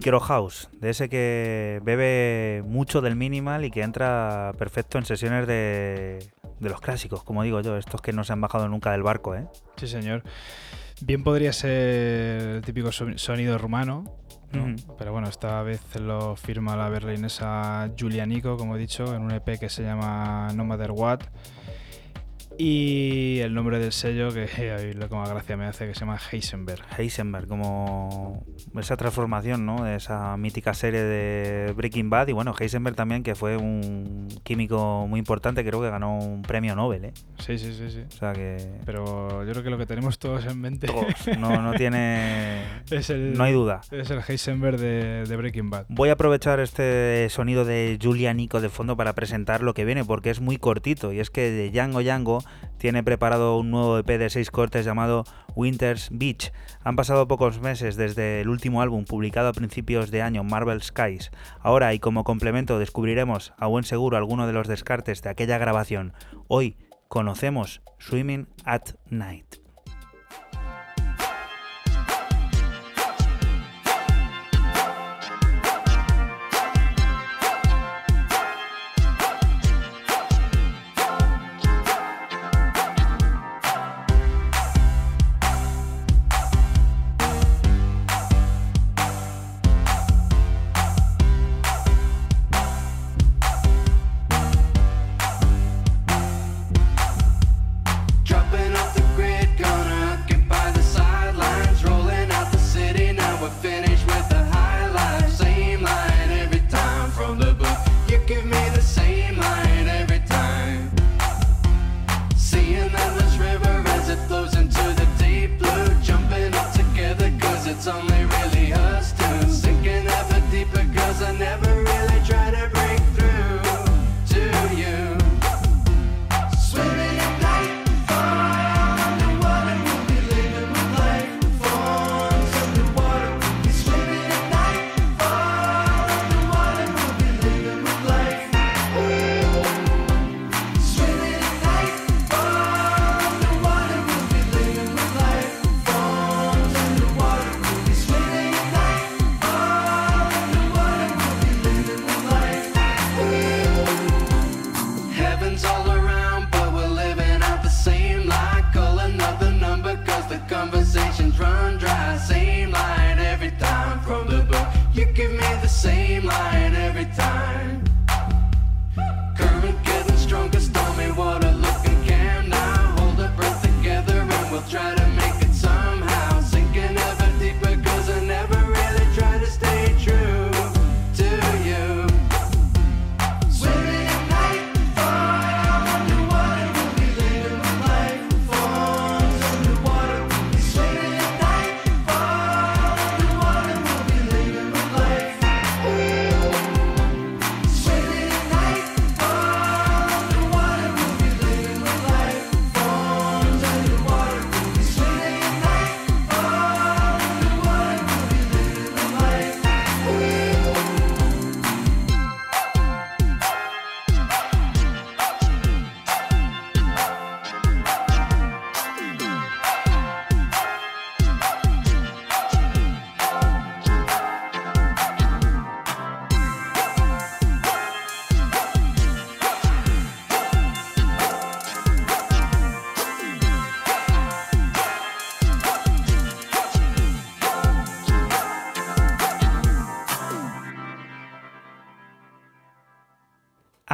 Micro House, de ese que bebe mucho del minimal y que entra perfecto en sesiones de, de los clásicos, como digo yo, estos que no se han bajado nunca del barco, ¿eh? Sí, señor. Bien podría ser el típico so- sonido rumano, pero bueno, esta vez lo firma la berlinesa Julia Nico, como he dicho, en un EP que se llama No Matter What. Y el nombre del sello, que ahí lo como gracia me hace, que se llama Heisenberg. Heisenberg, como esa transformación, ¿no? De esa mítica serie de Breaking Bad. Y bueno, Heisenberg también, que fue un químico muy importante, creo que ganó un premio Nobel, ¿eh? Sí, sí, sí, sí. O sea que. Pero yo creo que lo que tenemos todos en mente todos, no, no tiene. es el, No hay duda. es el Heisenberg de, de Breaking Bad. Voy a aprovechar este sonido de Julia Nico de fondo para presentar lo que viene, porque es muy cortito. Y es que de Django Django tiene preparado un nuevo EP de seis cortes llamado Winter's Beach. Han pasado pocos meses desde el último álbum publicado a principios de año, Marvel Skies. Ahora, y como complemento, descubriremos a buen seguro alguno de los descartes de aquella grabación. Hoy conocemos Swimming at Night.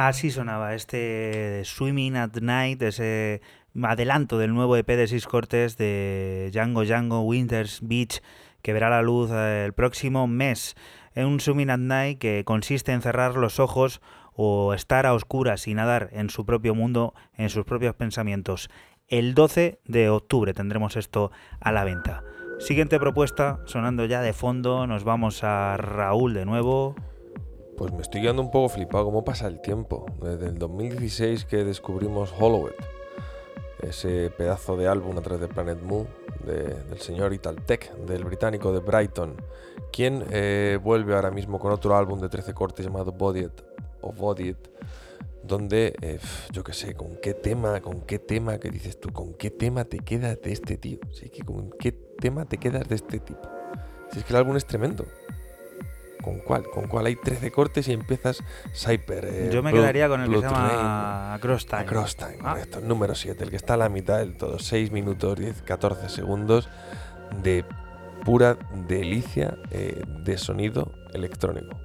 Así sonaba este Swimming at Night, ese adelanto del nuevo EP de seis cortes de Django Django Winters Beach que verá la luz eh, el próximo mes. Es un Swimming at Night que consiste en cerrar los ojos o estar a oscuras y nadar en su propio mundo, en sus propios pensamientos. El 12 de octubre tendremos esto a la venta. Siguiente propuesta, sonando ya de fondo, nos vamos a Raúl de nuevo. Pues me estoy quedando un poco flipado cómo pasa el tiempo. Desde el 2016 que descubrimos Hollowed, ese pedazo de álbum a través de Planet Mu de- del señor Italtec, del británico de Brighton, quien eh, vuelve ahora mismo con otro álbum de 13 cortes llamado Body It o Body It, donde eh, yo qué sé, con qué tema, con qué tema que dices tú, con qué tema te quedas de este tío, sí que con qué tema te quedas de este tipo. Si es que el álbum es tremendo. ¿Con cuál? ¿Con cuál? Hay 13 cortes y empiezas Cyper. eh, Yo me Blood- quedaría con el que se llama Across Time. Across Time, Ah. correcto. Número 7, el que está a la mitad del todo. 6 minutos 10, 14 segundos de pura delicia eh, de sonido electrónico.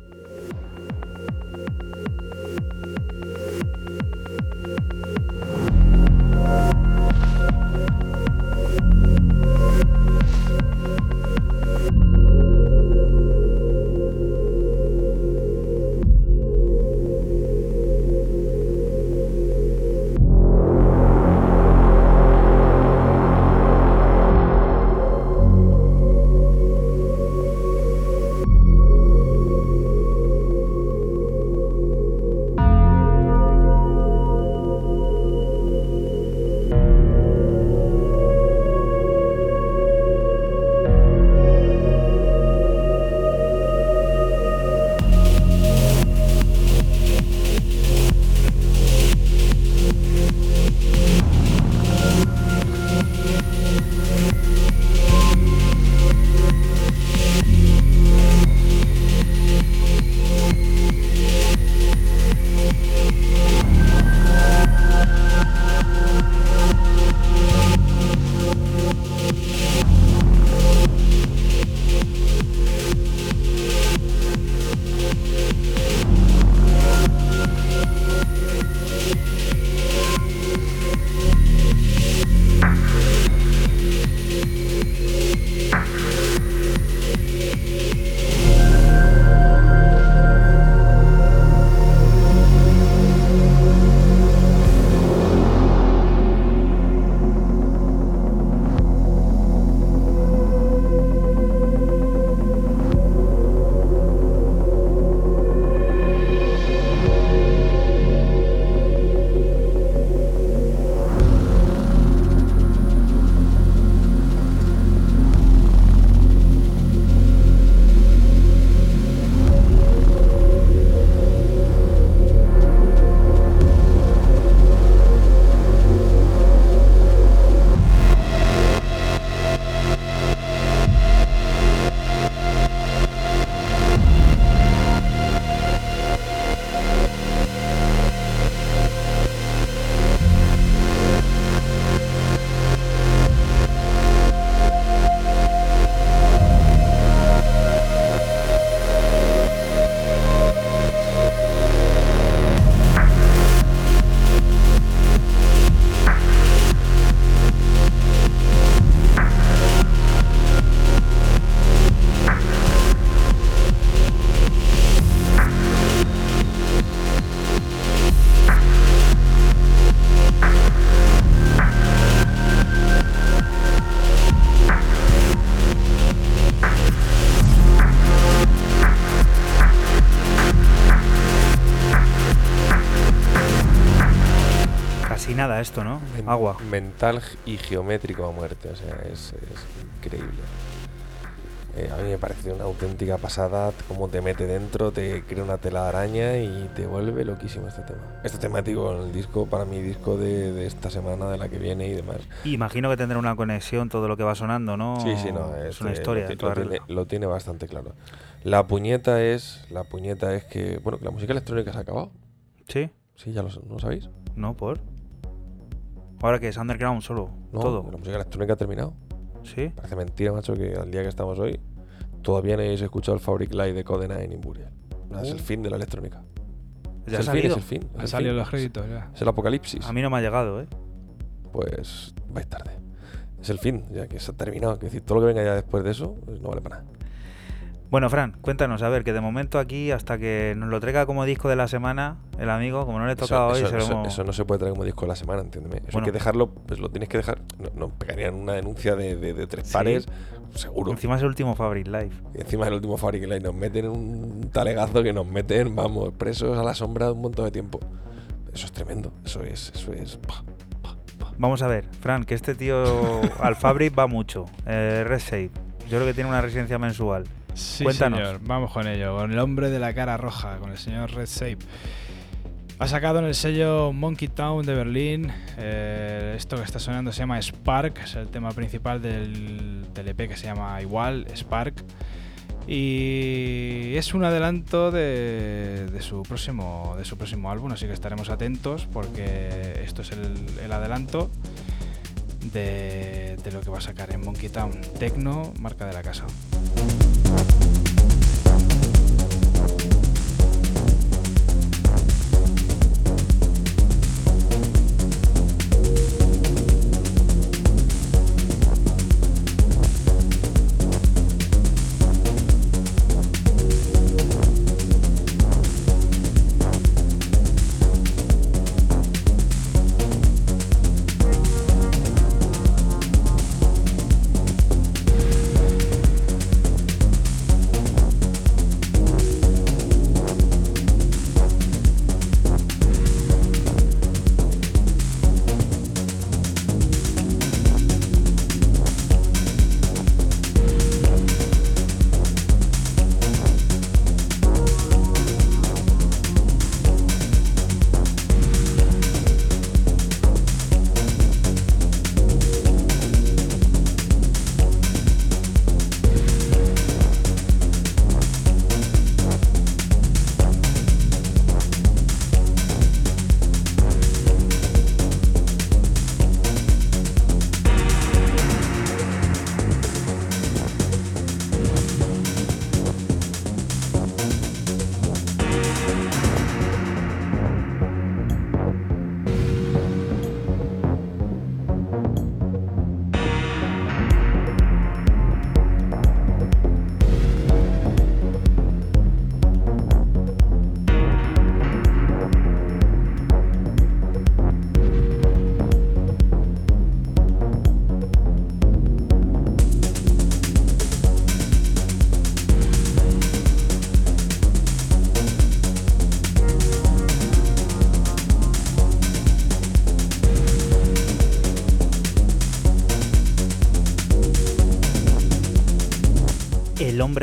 Agua. Mental y geométrico a muerte, o sea, es, es increíble. Eh, a mí me parece una auténtica pasada cómo te mete dentro, te crea una tela de araña y te vuelve loquísimo este tema. Este temático en el disco, para mi disco de, de esta semana, de la que viene y demás. Imagino que tendrá una conexión todo lo que va sonando, ¿no? Sí, sí, no, es una historia. Lo, lo tiene, regla. lo tiene bastante claro. La puñeta es, la puñeta es que, bueno, que la música electrónica se ha acabado. ¿Sí? Sí, ya lo, ¿no lo sabéis. No, por. Ahora que es underground solo. No, todo. la música electrónica ha terminado. Sí. Parece mentira, macho, que al día que estamos hoy todavía no hayáis escuchado el Fabric Light de Code 9 Imperial. Es el fin de la electrónica. Ya es el fin, es el fin. es el fin. los créditos ya. Es el apocalipsis. A mí no me ha llegado, ¿eh? Pues vais tarde. Es el fin, ya que se ha terminado. Que decir, todo lo que venga ya después de eso pues no vale para nada. Bueno, Fran, cuéntanos, a ver, que de momento aquí, hasta que nos lo traiga como disco de la semana, el amigo, como no le he tocado eso, hoy, eso- se lo eso- hemos- eso no se puede traer como disco de la semana, entiéndeme. Eso Bueno. hay que dejarlo, pues lo tienes que dejar. No- Nos pegarían una denuncia de, de- de tres Sí. pares, seguro. Encima es el último Fabric Live. Y encima del último Fabric Light nos meten un talegazo que nos meten, vamos, presos a la sombra un montón de tiempo. Eso es tremendo. Eso es, eso es. pa. Vamos a ver, Fran, que este tío al Fabric va mucho. Eh, Red Shape. Yo creo que tiene una residencia mensual. Sí, Cuéntanos. señor. Vamos con ello. Con el hombre de la cara roja, con el señor Red Shape. Ha sacado en el sello Monkey Town de Berlín. eh, esto que está sonando se llama Spark. Es el tema principal del, del EP que se llama igual, Spark. Y es un adelanto de, de su próximo, de su próximo álbum, así que estaremos atentos porque esto es el, el adelanto de, de lo que va a sacar en Monkey Town. Tecno, marca de la casa.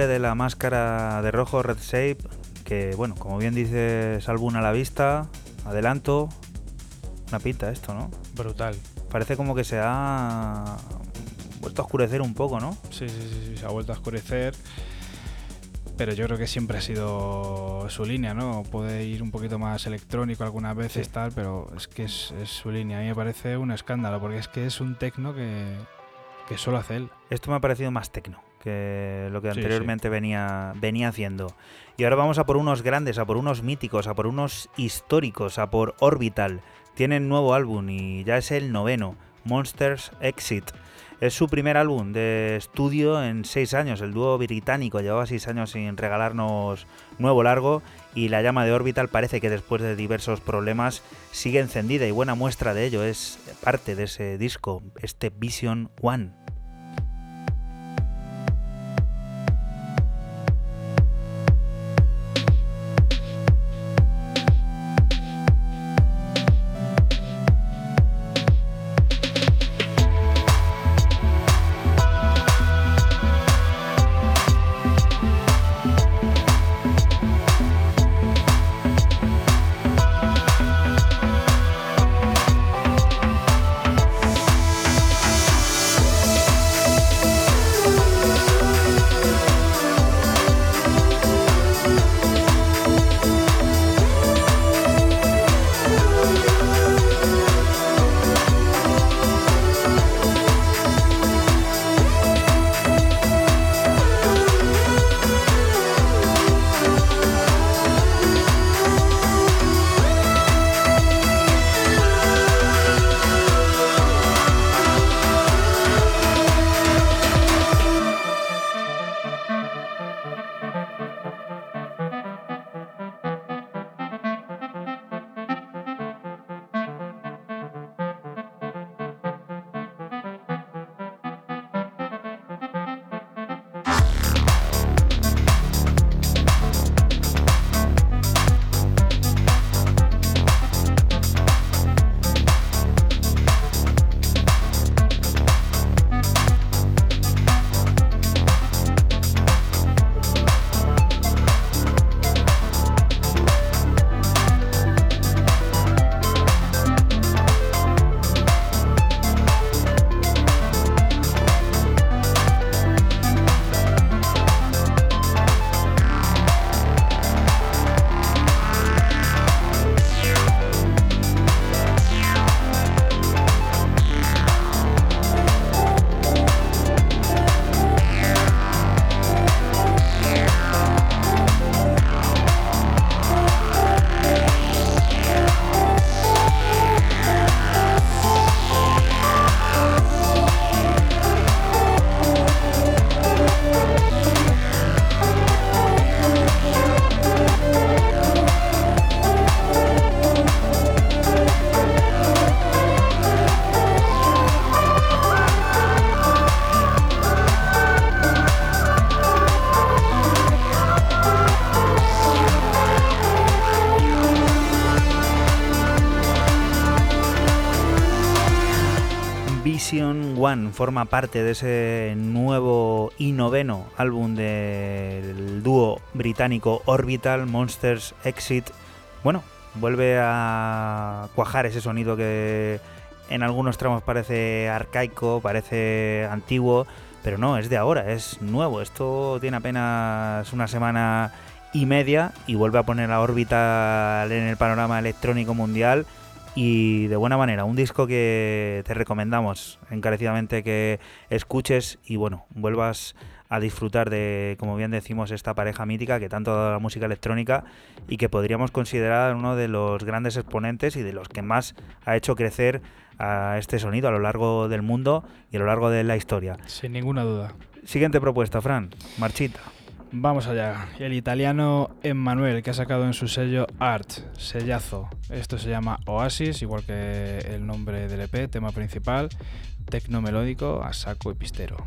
De la máscara de rojo, Red Shape, que bueno, como bien dices, álbum a la vista, adelanto, una pinta esto, ¿no? Brutal. Parece como que se ha vuelto a oscurecer un poco, ¿no? Sí, sí, sí, sí, se ha vuelto a oscurecer. Pero yo creo que siempre ha sido su línea, ¿no? Puede ir un poquito más electrónico algunas veces, Sí. tal, pero es que es, es su línea. A mí me parece un escándalo, porque es que es un tecno que, que solo hace él. Esto me ha parecido más tecno que lo que Sí, anteriormente Venía, venía haciendo. Y ahora vamos a por unos grandes, a por unos míticos, a por unos históricos, a por Orbital. Tienen nuevo álbum y ya es el noveno, Monsters Exit. Es su primer álbum de estudio en seis años. El dúo británico llevaba seis años sin regalarnos nuevo largo y la llama de Orbital parece que después de diversos problemas sigue encendida y buena muestra de ello es parte de ese disco, este Vision One. Forma parte de ese nuevo y noveno álbum del dúo británico Orbital Monsters Exit. Bueno, vuelve a cuajar ese sonido que en algunos tramos parece arcaico, parece antiguo, pero no, es de ahora, es nuevo. Esto tiene apenas una semana y media y vuelve a poner a Orbital en el panorama electrónico mundial y de buena manera. Un disco que te recomendamos encarecidamente que escuches y bueno, vuelvas a disfrutar de, como bien decimos, esta pareja mítica que tanto ha dado la música electrónica y que podríamos considerar uno de los grandes exponentes y de los que más ha hecho crecer a este sonido a lo largo del mundo y a lo largo de la historia. Sin ninguna duda. Siguiente propuesta, Fran, Marchita. Vamos allá. El italiano Emmanuel, que ha sacado en su sello Art, sellazo. Esto se llama Oasis, igual que el nombre del EP, tema principal, tecno melódico a saco y pistero.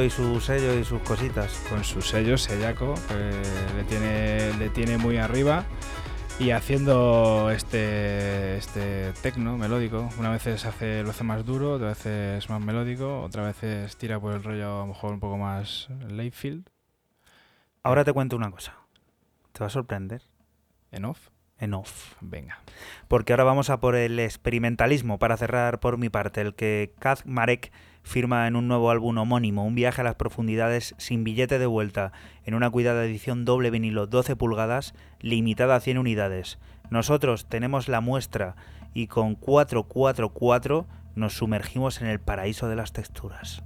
Y su sello y sus cositas. Con su sello sellaco, le tiene, le tiene muy arriba. Y haciendo este, este tecno melódico. Una vez hace, lo hace más duro, otra vez es más melódico, otra vez tira por el rollo a lo mejor un poco más Layfield. Ahora te cuento una cosa. Te va a sorprender. En off. En off. Venga. Porque ahora vamos a por el experimentalismo para cerrar por mi parte, el que Kaz Marek firma en un nuevo álbum homónimo, un viaje a las profundidades sin billete de vuelta, en una cuidada edición doble vinilo 12 pulgadas, limitada a 100 unidades. Nosotros tenemos la muestra y con 444 nos sumergimos en el paraíso de las texturas.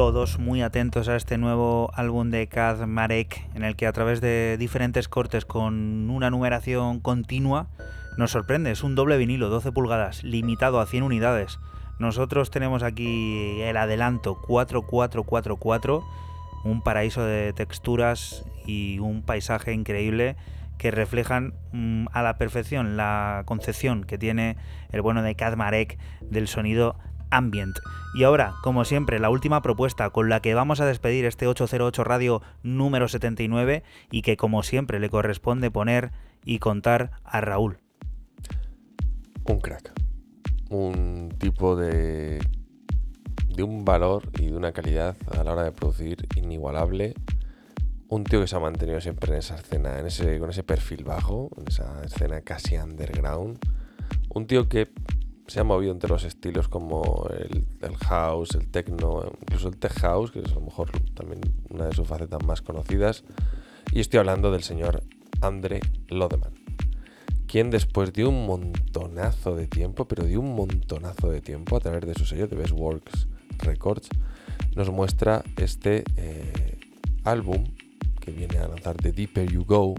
Todos muy atentos a este nuevo álbum de Kaz Marek, en el que a través de diferentes cortes con una numeración continua nos sorprende. Es un doble vinilo, 12 pulgadas, limitado a 100 unidades. Nosotros tenemos aquí el adelanto 4444, un paraíso de texturas y un paisaje increíble que reflejan mm, a la perfección la concepción que tiene el bueno de Kaz Marek del sonido ambient. Y ahora, como siempre, la última propuesta con la que vamos a despedir este 808 Radio número 79 y que como siempre le corresponde poner y contar a Raúl. Un crack. Un tipo de. de un valor y de una calidad a la hora de producir inigualable. Un tío que se ha mantenido siempre en esa escena, en ese, con ese perfil bajo, en esa escena casi underground. Un tío que se ha movido entre los estilos como el, house, el techno, incluso el tech house, que es a lo mejor también una de sus facetas más conocidas. Y estoy hablando del señor Andre Lodeman, quien después de un montonazo de tiempo, pero de un montonazo de tiempo, a través de su sello de Best Works Records, nos muestra este eh, álbum que viene a lanzar The Deeper You Go,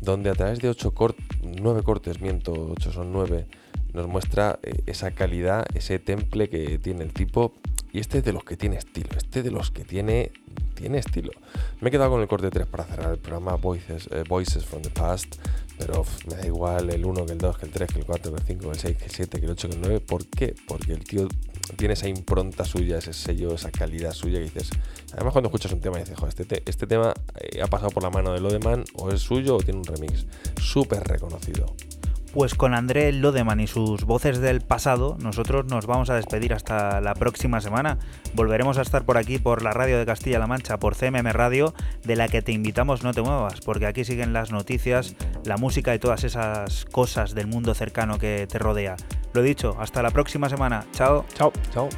donde a través de ocho cort nueve cortes, miento, ocho son nueve, nos muestra eh, esa calidad, ese temple que tiene el tipo. Y este es de los que tiene estilo, este de los que tiene, tiene estilo. Me he quedado con el corte 3 para cerrar el programa Voices, eh, Voices from the Past, pero me da igual el 1, que el 2, que el 3, que el 4, que el 5, que el 6, que el 7, que el 8, que el 9. ¿Por qué? Porque el tío tiene esa impronta suya, ese sello, esa calidad suya que dices. Además, cuando escuchas un tema dices, "Jo, este, te- este tema eh, ha pasado por la mano de Lodeman, o es suyo, o tiene un remix. Súper reconocido. Pues con André Lodeman y sus voces del pasado, nosotros nos vamos a despedir hasta la próxima semana. Volveremos a estar por aquí, por la radio de Castilla-La Mancha, por CMM Radio, de la que te invitamos no te muevas, porque aquí siguen las noticias, la música y todas esas cosas del mundo cercano que te rodea. Lo dicho, hasta la próxima semana. Chao. Chao. Chao.